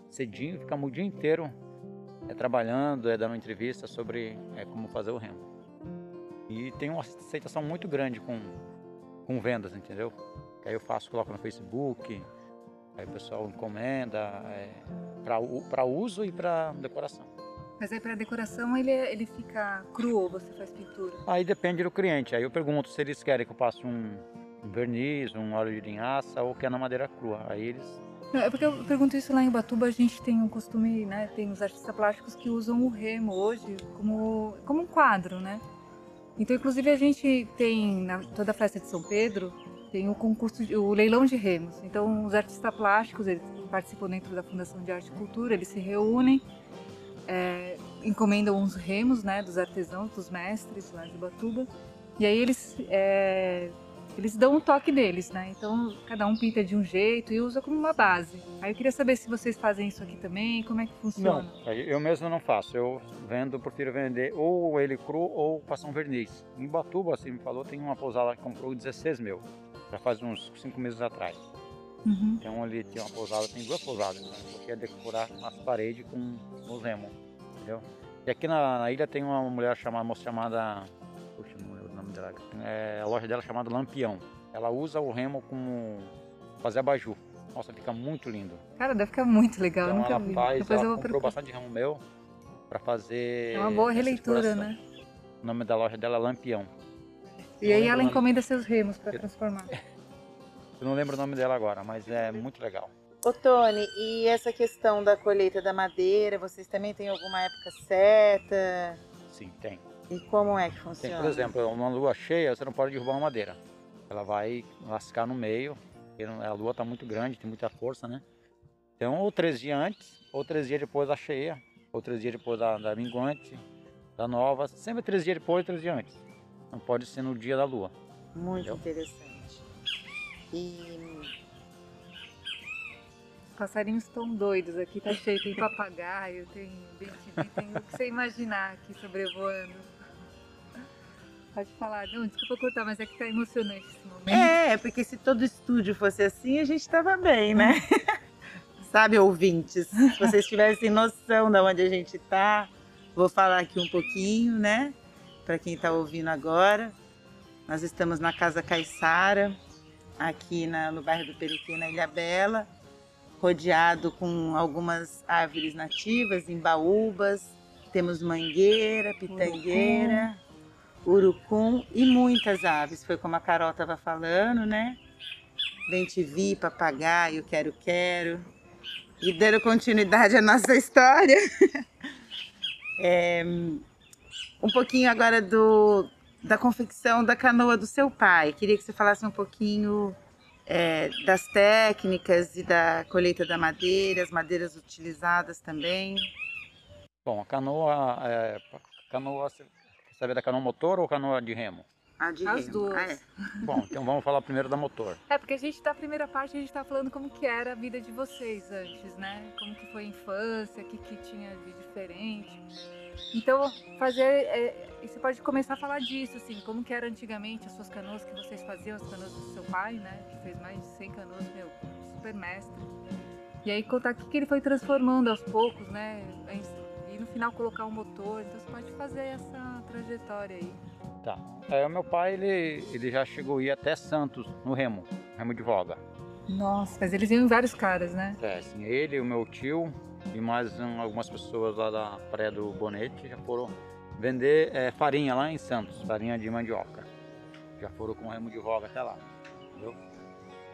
cedinho, ficamos o dia inteiro eh, trabalhando, eh, dando entrevista sobre eh, como fazer o remo. E tem uma aceitação muito grande com, com vendas, entendeu? Que aí eu faço, coloco no Facebook, aí o pessoal encomenda é, para uso e para decoração. Mas aí para decoração ele, é- ele fica cru ou você faz pintura? Aí depende do cliente. Aí eu pergunto se eles querem que eu passe um, um verniz, um óleo de linhaça ou quer na madeira crua. Aí eles. Não, é porque eu pergunto isso lá em Batuba, a gente tem um costume, né? Tem os artistas plásticos que usam o remo hoje como, como um quadro, né? Então, inclusive, a gente tem, na toda a festa de São Pedro, tem o concurso, de- o leilão de remos. Então, os artistas plásticos, eles participam dentro da Fundação de Arte e Cultura, eles se reúnem, é, encomendam uns remos, né? Dos artesãos, dos mestres lá de Batuba. E aí eles é, eles dão o toque deles, né? Então cada um pinta de um jeito e usa como uma base. Aí eu queria saber se vocês fazem isso aqui também, como é que funciona. Não, eu mesmo não faço. Eu vendo, prefiro vender ou ele cru ou passar um verniz. Em Batuba, assim me falou, tem uma pousada que comprou 16 mil. Já faz uns 5 meses atrás. Uhum. Então ali tem uma pousada, tem duas pousadas, né? Eu quero decorar as paredes com remos, entendeu? E aqui na, na ilha tem uma mulher chamada, moça chamada, é, a loja dela é chamada Lampião. Ela usa o remo como fazer abajur. Nossa, fica muito lindo. Cara, deve ficar muito legal, eu Então nunca ela vi. faz, Depois ela eu vou comprou procurar. bastante remo meu para fazer. É uma boa releitura, né? O nome da loja dela é Lampião. E Não aí ela encomenda seus remos para Eu- transformar. Eu não lembro o nome dela agora, mas é muito legal. Ô Tony, e essa questão da colheita da madeira, vocês também têm alguma época certa? Sim, tem. E como é que Tem, funciona? por exemplo, uma lua cheia, você não pode derrubar uma madeira. Ela vai lascar no meio, porque a lua está muito grande, tem muita força, né? Então, ou três dias antes, ou três dias depois da cheia, ou três dias depois da, da minguante, da nova, sempre três dias depois, três dias antes. Não pode ser no dia da lua. Muito Entendeu? interessante. E passarinhos estão doidos aqui, tá cheio, tem papagaio, tem bem tem o que você imaginar aqui sobrevoando. Pode falar, não, desculpa cortar, mas é que tá emocionante esse momento. É, porque se todo estúdio fosse assim, a gente tava bem, né? Sabe, ouvintes, se vocês tivessem noção de onde a gente tá, vou falar aqui um pouquinho, né? Para quem tá ouvindo agora. Nós estamos na Casa Caiçara, aqui na, no bairro do Periquim, na Ilha Bela, rodeado com algumas árvores nativas, embaúbas, temos mangueira, pitangueira, urucum, e muitas aves. Foi como a Carol estava falando, né? Bem-te-vi, papagaio, quero-quero. E dando continuidade à nossa história. é, um pouquinho agora do, da confecção da canoa do seu pai. Queria que você falasse um pouquinho é, das técnicas e da colheita da madeira, as madeiras utilizadas também. Bom, a canoa, é, canoa, você sabe da canoa motor ou canoa de remo? A de As remo. duas. Ah, é. Bom, então vamos falar primeiro da motor. É, porque a gente, da primeira parte, a gente tá falando como que era a vida de vocês antes, né? Como que foi a infância, o que, que tinha de diferente. Então, fazer. É, você pode começar a falar disso, assim, como que era antigamente as suas canoas que vocês faziam, as canoas do seu pai, né? Que fez mais de 100 canoas, meu, super mestre. E aí contar o que, que ele foi transformando aos poucos, né? E no final colocar um motor. Então você pode fazer essa trajetória aí. Tá. É, o meu pai, ele, ele já chegou a ir até Santos, no remo, remo de voga. Nossa, mas eles iam em vários caras, né? É, assim, ele, o meu tio e mais um, algumas pessoas lá da Praia do Bonete já foram vender é, farinha lá em Santos, farinha de mandioca. Já foram com remo de voga até lá, entendeu?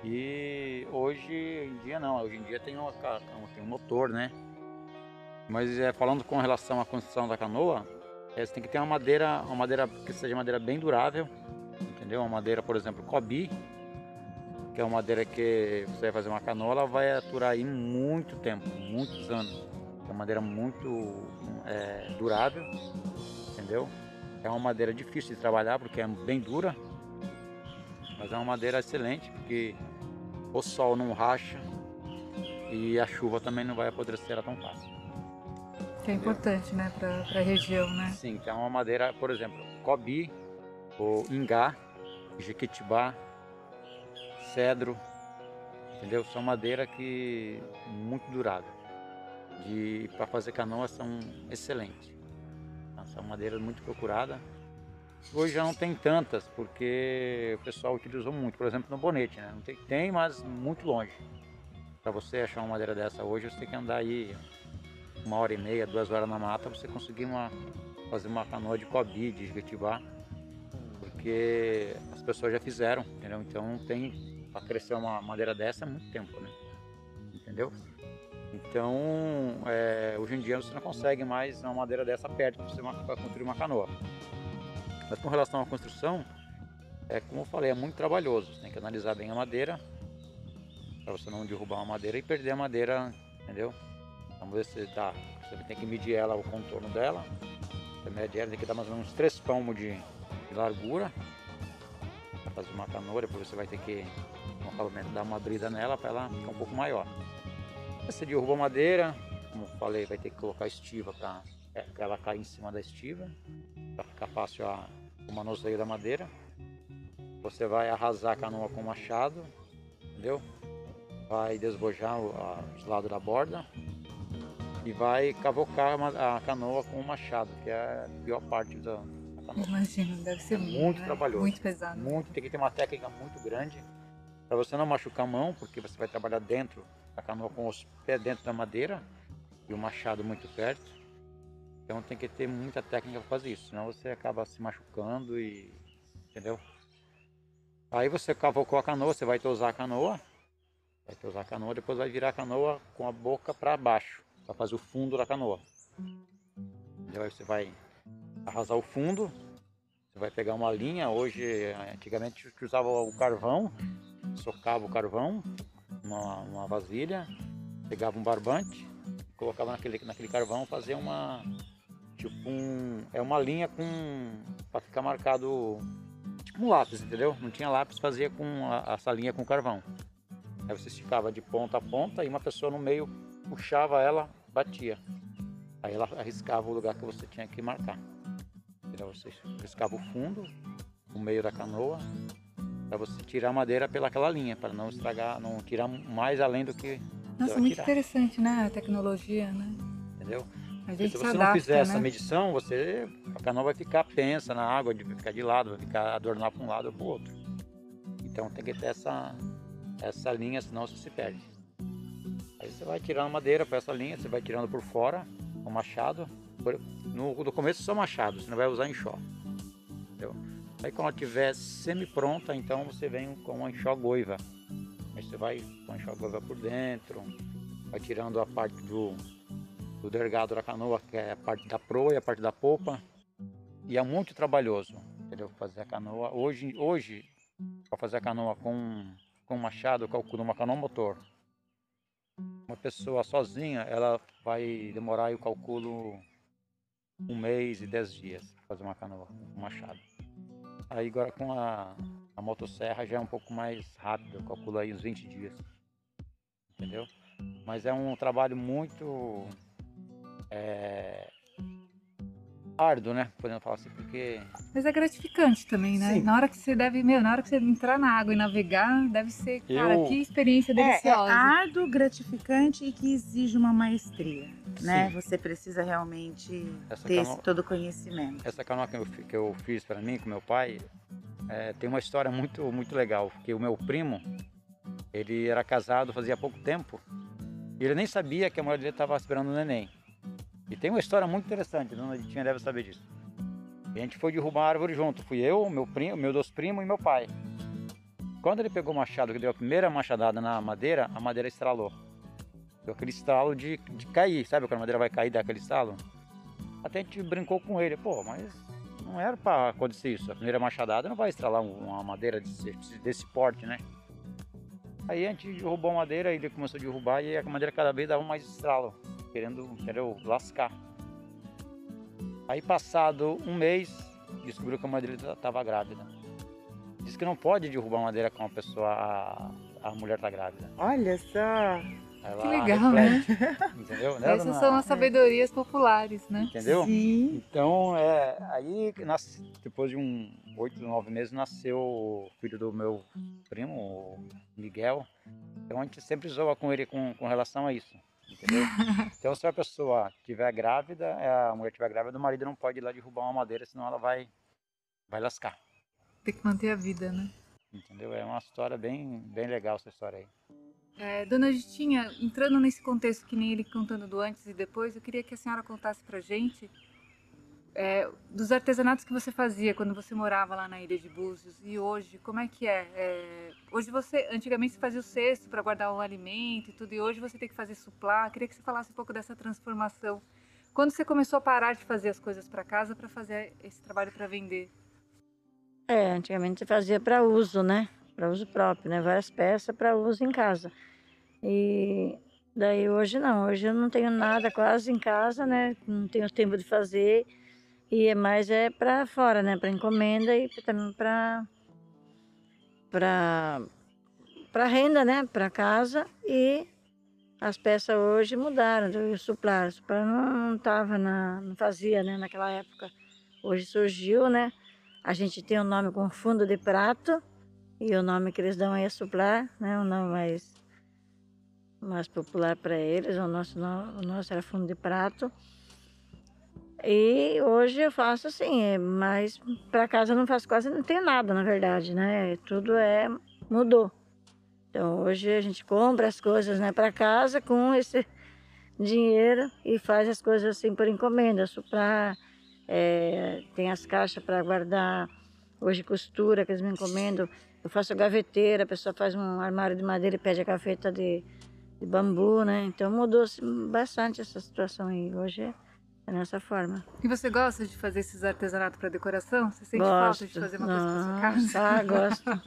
E hoje em dia não, hoje em dia tem, uma, tem um motor, né? Mas é, falando com relação à construção da canoa, é, você tem que ter uma madeira, uma madeira que seja madeira bem durável, entendeu? Uma madeira, por exemplo, cobi, que é uma madeira que você vai fazer uma canoa, ela vai aturar aí muito tempo, muitos anos. É uma madeira muito é, durável, entendeu? É uma madeira difícil de trabalhar porque é bem dura, mas é uma madeira excelente porque o sol não racha e a chuva também não vai apodrecer ela tão fácil. Que é importante, né, para a região, né? Sim, que é uma madeira, por exemplo, cobi, ou ingá, jequitibá, cedro, entendeu? São madeira que muito durável. De para fazer canoa são excelentes. Tá? São madeiras muito procuradas. Hoje já não tem tantas, porque o pessoal utilizou muito, por exemplo, no bonete, né? Não tem, tem mas muito longe. Para você achar uma madeira dessa hoje, você tem que andar aí uma hora e meia, duas horas na mata, você conseguir uma, fazer uma canoa de cobi, de jequitibá, porque as pessoas já fizeram, entendeu? Então tem para crescer uma madeira dessa é muito tempo, né? Entendeu? Então, é, hoje em dia você não consegue mais uma madeira dessa perto para você pra construir uma canoa. Mas com relação à construção, é como eu falei, é muito trabalhoso. Você tem que analisar bem a madeira para você não derrubar uma madeira e perder a madeira, entendeu? Vamos ver se dá. Você tem que medir ela, o contorno dela. Você mede ela, tem que dar mais ou menos 3 palmos de, de largura para fazer uma canoa. Depois você vai ter que, falo, dar uma brida nela para ela ficar um pouco maior. Você derruba a madeira, como eu falei, vai ter que colocar estiva para é, ela cair em cima da estiva, para ficar fácil a, o manuseio da madeira. Você vai arrasar a canoa com o machado, entendeu? Vai desbojar os lados da borda e vai cavocar a canoa com o machado, que é a pior parte da, da canoa. Imagino, deve ser muito, Muito né? trabalhoso. Muito pesado. Muito, tem que ter uma técnica muito grande para você não machucar a mão, porque você vai trabalhar dentro da canoa com os pés dentro da madeira e o machado muito perto. Então tem que ter muita técnica para fazer isso, senão você acaba se machucando e. entendeu? Aí você cavocou a canoa, você vai tosar a canoa, vai tosar a canoa, depois vai virar a canoa com a boca para baixo para fazer o fundo da canoa. Você vai arrasar o fundo, você vai pegar uma linha, hoje, antigamente usava o carvão, socava o carvão numa, numa vasilha, pegava um barbante, colocava naquele, naquele carvão, fazia uma, tipo um, é uma linha com, para ficar marcado, tipo um lápis, entendeu? Não tinha lápis, fazia com a, essa linha com carvão. Aí você esticava de ponta a ponta e uma pessoa no meio puxava ela, batia. Aí ela arriscava o lugar que você tinha que marcar. Entendeu? Você arriscava o fundo, o meio da canoa, para você tirar a madeira pelaquela linha, para não estragar, não tirar mais além do que. Nossa, muito tirar. interessante, né? A tecnologia, né? Entendeu? A gente se se você adapta, não fizer né? essa medição, você a canoa vai ficar pensa na água, vai ficar de lado, vai ficar adornar para um lado ou para o outro. Então tem que ter essa, essa linha, senão você se perde. Aí você vai tirando madeira para essa linha, você vai tirando por fora, com machado. No, no começo só machado, você não vai usar enxó. Entendeu? Aí quando ela estiver semi-pronta, então você vem com a enxó goiva. Aí você vai com a enxó goiva por dentro, vai tirando a parte do, do da canoa, que é a parte da proa e a parte da popa. E é muito trabalhoso, entendeu? Fazer a canoa. Hoje, hoje para fazer a canoa com, com machado, eu calculo uma canoa motor. Uma pessoa sozinha, ela vai demorar, eu calculo, um mês e dez dias para fazer uma canoa com machado. Aí agora com a, a motosserra já é um pouco mais rápido, eu calculo aí uns 20 dias. Entendeu? Mas é um trabalho muito é, árduo, né? Podemos falar assim, porque. Mas é gratificante também, né? Sim. Na hora que você deve, meu, na hora que você entrar na água e navegar, deve ser, cara, Eu- que experiência É, é deliciosa. árduo, gratificante e que exige uma maestria, né? Sim. Você precisa realmente Essa ter esse canoa- todo o conhecimento. Essa canoa que eu, que eu fiz para mim com meu pai é, tem uma história muito muito legal, porque o meu primo ele era casado fazia pouco tempo e ele nem sabia que a mulher dele estava esperando o neném. E tem uma história muito interessante, a dona Ditinha deve saber disso. A gente foi derrubar a árvore junto, fui eu, meu primo, meus dois primos e meu pai. Quando ele pegou o machado, que deu a primeira machadada na madeira, a madeira estralou. Deu aquele estralo de, de cair, sabe quando a madeira vai cair, dá aquele estalo? Até a gente brincou com ele, pô, mas não era para acontecer isso. A primeira machadada não vai estralar um- uma madeira desse, desse porte, né? Aí a gente derrubou a madeira, ele começou a derrubar e a madeira cada vez dava mais estralo, querendo, entendeu? Lascar. Aí passado um mês, descobriu que a madeira estava grávida. Diz que não pode derrubar madeira com a pessoa, a, a mulher está grávida. Olha só. Ela Que legal, né? reflete, Entendeu? Né, Essas são as sabedorias populares, né? Entendeu? Sim. Então, é, aí, nas- depois de um oito, nove meses, nasceu o filho do meu primo, o Miguel. Então, a gente sempre zoa com ele com, com relação a isso, entendeu? Então, se a pessoa estiver grávida, é, a mulher estiver grávida, o marido não pode ir lá derrubar uma madeira, senão ela vai, vai lascar, Tem que manter a vida, né? entendeu? É uma história bem, bem legal essa história aí. É, Dona Justinha, entrando nesse contexto que nem ele contando do antes e depois, eu queria que a senhora contasse pra gente é, dos artesanatos que você fazia quando você morava lá na ilha de Búzios e hoje, como é que é? É, hoje você, antigamente você fazia o cesto para guardar o alimento e tudo, e hoje você tem que fazer suplá. Queria que você falasse um pouco dessa transformação. Quando você começou a parar de fazer as coisas para casa para fazer esse trabalho para vender? É, antigamente fazia para uso, né? Para uso próprio, né? Várias peças para uso em casa. E daí hoje não, hoje eu não tenho nada quase em casa, né? Não tenho tempo de fazer. E é mais é para fora, né? Para encomenda e também para para para renda, né? Para casa e as peças hoje mudaram, então, o suplar, suplar não, não tava na, não fazia, né? Naquela época. Hoje surgiu, né? A gente tem o nome com fundo de prato e o nome que eles dão aí é suplar, né? O nome mais, mais popular para eles. O nosso, no- o nosso era fundo de prato. E hoje eu faço assim, é, mas para casa eu não faço quase, não tenho nada na verdade, né? Tudo é mudou. Então hoje a gente compra as coisas, né, para casa com esse dinheiro e faz as coisas assim por encomenda, suprar, é, tem as caixas para guardar hoje costura que eles me encomendam. Eu faço gaveteira, a pessoa faz um armário de madeira e pede a gaveta de, de bambu, né? Então mudou bastante essa situação aí. Hoje é nessa forma. E você gosta de fazer esses artesanatos para decoração? Você sente falta de fazer uma coisa para sua casa? Ah, gosto.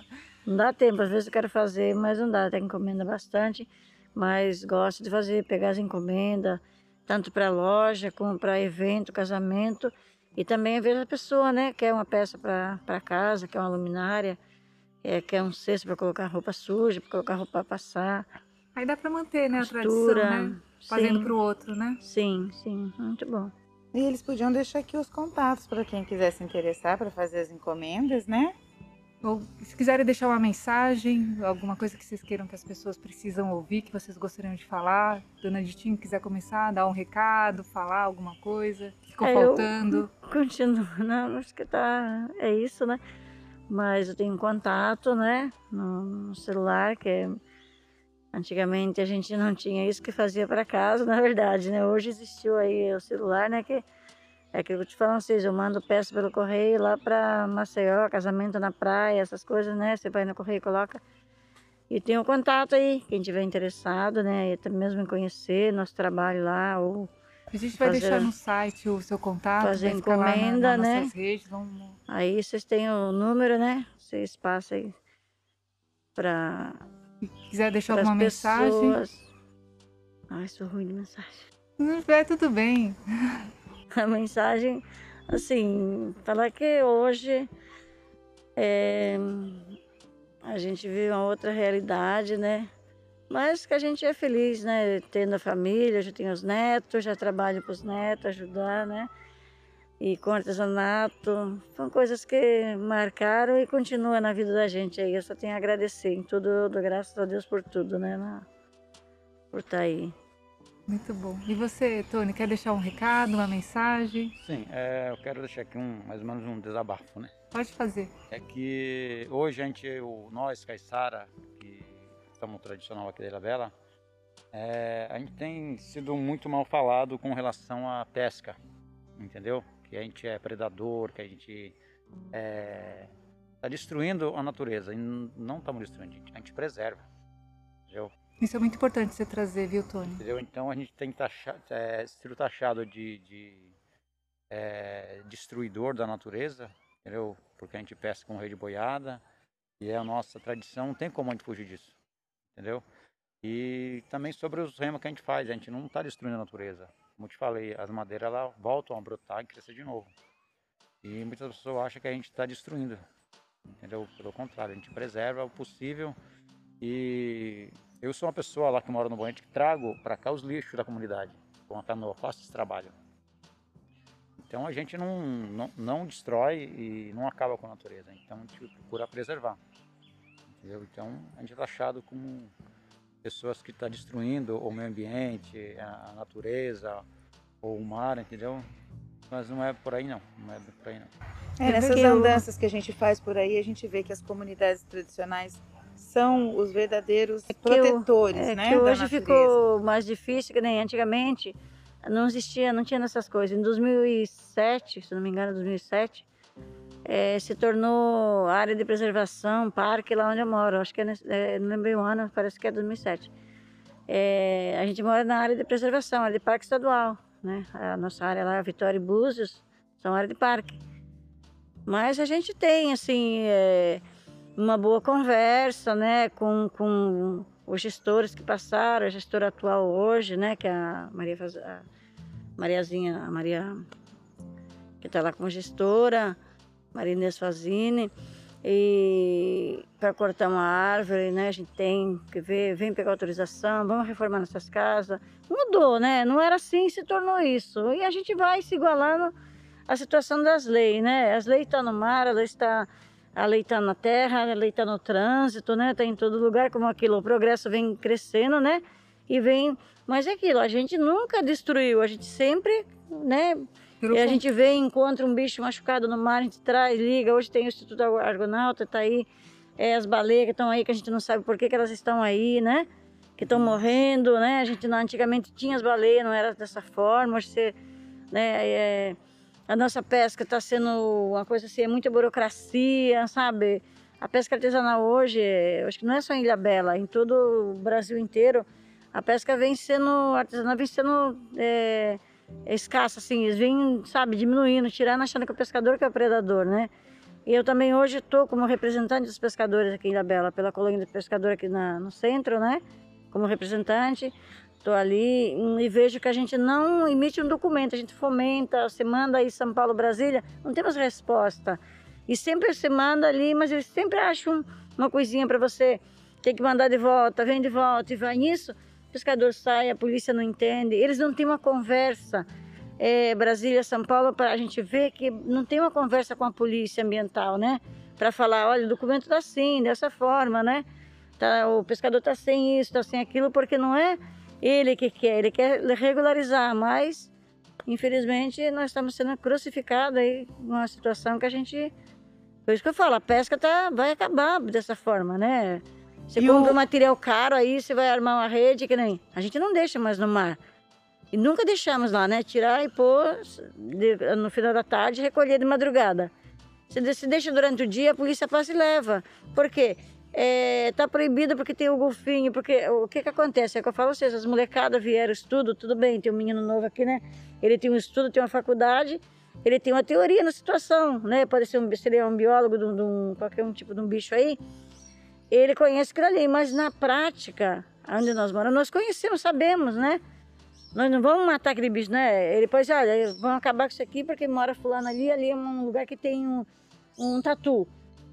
Não dá tempo, às vezes eu quero fazer, mas não dá, tem encomenda bastante. Mas gosto de fazer, pegar as encomendas, tanto para loja como para evento, casamento. E também às vezes a pessoa, né, quer uma peça para casa, quer uma luminária. é, que é um cesto para colocar roupa suja, para colocar roupa para passar. Aí dá para manter, né, a Costura, tradição, né? Fazendo para o outro, né? Sim, sim, muito bom. E eles podiam deixar aqui os contatos para quem quiser se interessar para fazer as encomendas, né? Ou se quiserem deixar uma mensagem, alguma coisa que vocês queiram que as pessoas precisam ouvir, que vocês gostariam de falar. Dona Ditinho quiser começar, dar um recado, falar alguma coisa, ficou É, eu- faltando. Continuo, não, acho que tá, é isso, né? Mas eu tenho contato, né, no, no celular, que é, antigamente a gente não tinha isso que fazia para casa, na verdade, né? Hoje existiu aí o celular, né, que é aquilo que eu te falo, vocês, eu mando peça pelo correio lá para Maceió, casamento na praia, essas coisas, né? Você vai no correio e coloca. E tem o contato aí, quem tiver interessado, né, e até mesmo em conhecer nosso trabalho lá, ou A gente vai fazer- deixar no site o seu contato, fazer lá na- encomenda, nas né? redes. Vamos... Aí vocês têm o número, né? Vocês passam aí para quiser deixar alguma mensagem. Ai, sou ruim de mensagem. não tiver, tudo bem. A mensagem, assim, falar que hoje é, a gente vive uma outra realidade, né? Mas que a gente é feliz, né? Tendo a família, já tenho os netos, já trabalho com os netos, ajudar, né? E com artesanato. São coisas que marcaram e continuam na vida da gente aí. Eu só tenho a agradecer em tudo, eu dou graças a Deus por tudo, né? Na- Por estar aí. Muito bom. E você, Tony, quer deixar um recado, uma mensagem? Sim, é, eu quero deixar aqui um, mais ou menos um desabafo, né? Pode fazer. É que hoje a gente, o, nós, Caissara, que estamos tradicional aqui da Ilha Bela, é, a gente tem sido muito mal falado com relação à pesca, entendeu? Que a gente é predador, que a gente está destruindo a natureza. E não estamos destruindo, a gente, a gente preserva, entendeu? Isso é muito importante você trazer, viu, Tony? Entendeu? Então a gente tem taxa, é, sido taxado de, de é, destruidor da natureza, entendeu? Porque a gente pesca com rei de boiada e é a nossa tradição, não tem como a gente fugir disso, entendeu? E também sobre os remos que a gente faz, a gente não está destruindo a natureza. Como eu te falei, as madeiras elas voltam a brotar e crescer de novo. E muitas pessoas acham que a gente está destruindo, entendeu? Pelo contrário, a gente preserva o possível e eu sou uma pessoa lá que mora no Bonete que trago para cá os lixos da comunidade, com a canoa, faço esse trabalho. Então a gente não, não, não destrói e não acaba com a natureza, então a gente procura preservar. Entendeu? Então a gente é taxado como pessoas que estão destruindo o meio ambiente, a, natureza, ou o mar, entendeu? Mas não é por aí não, não é por aí não. É, É nessas eu- andanças que a gente faz por aí, a gente vê que as comunidades tradicionais são os verdadeiros que eu- protetores, É né, que da hoje natureza. ficou mais difícil, que nem antigamente. Não existia, não tinha nessas coisas. Em 2007, se não me engano, 2007, eh, se tornou área de preservação, parque lá onde eu moro. Acho que é, eh, não lembrei o ano, parece que é 2007. Eh, a gente mora na área de preservação, área de parque estadual, né? A nossa área lá, Vitória e Búzios, são área de parque. Mas a gente tem, assim, eh, uma boa conversa, né, com, com os gestores que passaram, a gestora atual hoje, né, que é a Maria, a Mariazinha, a Maria, que está lá como gestora, Maria Inês e para cortar uma árvore, né, a gente tem que ver, vem pegar autorização, vamos reformar nossas casas. Mudou, né, não era assim, se tornou isso. E a gente vai se igualando à situação das leis, né, as leis estão no mar, a lei está a lei está na terra, a lei está no trânsito, né? Está em todo lugar, como aquilo. O progresso vem crescendo, né? E vem. Mas é aquilo, a gente nunca destruiu, a gente sempre, né? Pelo E a gente vê, encontra um bicho machucado no mar, a gente traz, liga. Hoje tem o Instituto Argonauta, está aí. É, as baleias que estão aí, que a gente não sabe por que, que elas estão aí, né? Que estão morrendo, né? A gente não, antigamente tinha as baleias, não era dessa forma. Hoje você, né? é, a nossa pesca está sendo uma coisa assim, é muita burocracia, sabe? A pesca artesanal hoje, eu acho que não é só em Ilha Bela, em todo o Brasil inteiro, a pesca vem sendo, artesanal vem sendo é, escassa, assim, eles vêm, sabe, diminuindo, tirando, achando que o pescador que é o predador, né? E eu também hoje estou como representante dos pescadores aqui em Ilha Bela, pela colônia de pescador aqui na, no centro, né? Como representante, estou ali e vejo que a gente não emite um documento, a gente fomenta, você manda aí São Paulo, Brasília, não temos resposta. E sempre você manda ali, mas eles sempre acham uma coisinha para você. Tem que mandar de volta, vem de volta e vai nisso. Pescador sai, a polícia não entende. Eles não têm uma conversa. É, Brasília, São Paulo, para a gente ver que não tem uma conversa com a polícia ambiental, né? Para falar, olha, o documento está assim, dessa forma, né? Tá, o pescador está sem isso, está sem aquilo, porque não é ele que quer, ele quer regularizar, mas infelizmente nós estamos sendo crucificados aí numa situação que a gente. Por isso que eu falo, a pesca tá, vai acabar dessa forma, né? Você e compra o... um material caro aí, você vai armar uma rede que nem. A gente não deixa mais no mar. E nunca deixamos lá, né? Tirar e pôr de, no final da tarde recolher de madrugada. Você se deixa durante o dia, a polícia passa e leva. Por quê? é, tá proibido porque tem o golfinho, porque o que que acontece? É que eu falo vocês, as molecadas vieram estudo, tudo bem, tem um menino novo aqui, né? Ele tem um estudo, tem uma faculdade, ele tem uma teoria na situação, né? Pode ser um, seria um biólogo de um, de um, qualquer um tipo de um bicho aí, ele conhece aquilo ali, mas na prática, onde nós moramos, nós conhecemos, sabemos, né? Nós não vamos matar aquele bicho, né? Ele pode, olha, vamos acabar com isso aqui porque mora fulano ali, ali é um lugar que tem um, um tatu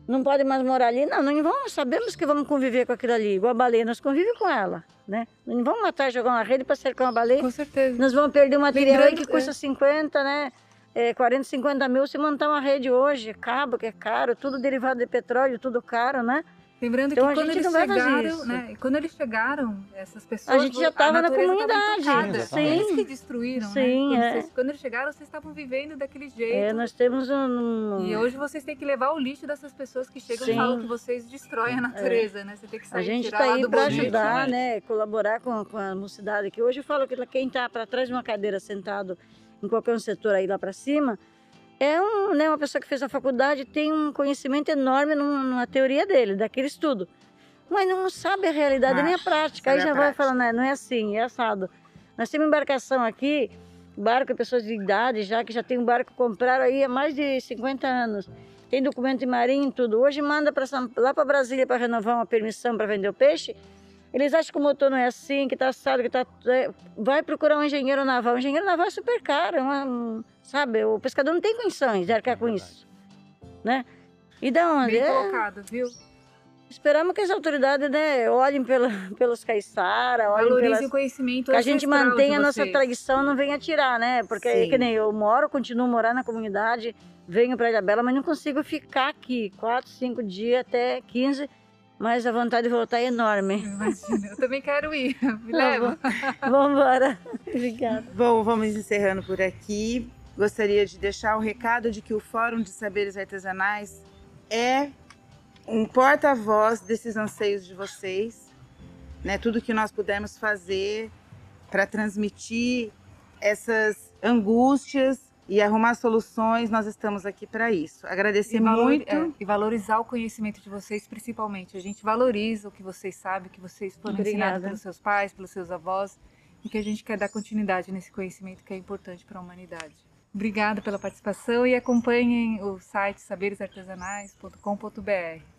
não pode mais morar ali. Não, não vamos, sabemos que vamos conviver com aquilo ali. Igual a baleia, nós convivemos com ela, né? Não vamos matar jogar uma rede para cercar uma baleia. Com certeza. Nós vamos perder um material aí que custa é. 50, né? É, 40, 50 mil se montar uma rede hoje. Cabo, que é caro, tudo derivado de petróleo, tudo caro, né? Lembrando então, que quando eles chegaram, né, quando eles chegaram, essas pessoas. A gente já estava na comunidade. Sim. Eles que destruíram, Sim, né? Quando, é. vocês, quando, eles chegaram, vocês estavam vivendo daquele jeito. É, nós temos um. E hoje vocês têm que levar o lixo dessas pessoas que chegam Sim. e falam que vocês destroem a natureza, é. né? Você tem que sair A gente está aí para ajudar, né? Colaborar com, com a mocidade. Que hoje eu falo que quem está para trás de uma cadeira sentado em qualquer um setor aí lá para cima é um, né, uma pessoa que fez a faculdade tem um conhecimento enorme numa teoria dele, daquele estudo mas não sabe a realidade nem a prática. Aí já vai falando, não é assim, é assado. Nós temos embarcação aqui, barco, pessoas de idade já, que já tem um barco compraram aí há mais de 50 anos. Tem documento de marinho tudo. Hoje manda pra, lá para Brasília para renovar uma permissão para vender o peixe. Eles acham que o motor não é assim, que está assado, que está... É, vai procurar um engenheiro naval. O engenheiro naval é super caro, é uma, sabe? O pescador não tem condições de arcar com isso, né? E da onde? Bem é... colocado, viu? Esperamos que as autoridades né, olhem pela, pelos caiçara, olhem Valorizem pelas... o conhecimento Que a gente mantenha a nossa tradição, não venha tirar, né? Porque é que nem eu moro, continuo morando na comunidade, venho para Ilha Bela, mas não consigo ficar aqui quatro, cinco dias, até 15 mas a vontade de voltar é enorme. Imagina, eu também quero ir. Me leva. Vamos embora. Obrigada. Bom, vamos encerrando por aqui. Gostaria de deixar o recado de que o Fórum de Saberes Artesanais é um porta-voz desses anseios de vocês, né? Tudo que nós pudermos fazer para transmitir essas angústias e arrumar soluções, nós estamos aqui para isso. Agradecer e valor, muito. É, e valorizar o conhecimento de vocês, principalmente. A gente valoriza o que vocês sabem, o que vocês foram Obrigada. ensinados pelos seus pais, pelos seus avós, e que a gente quer dar continuidade nesse conhecimento que é importante para a humanidade. Obrigada pela participação e acompanhem o site saberesartesanais.com.br.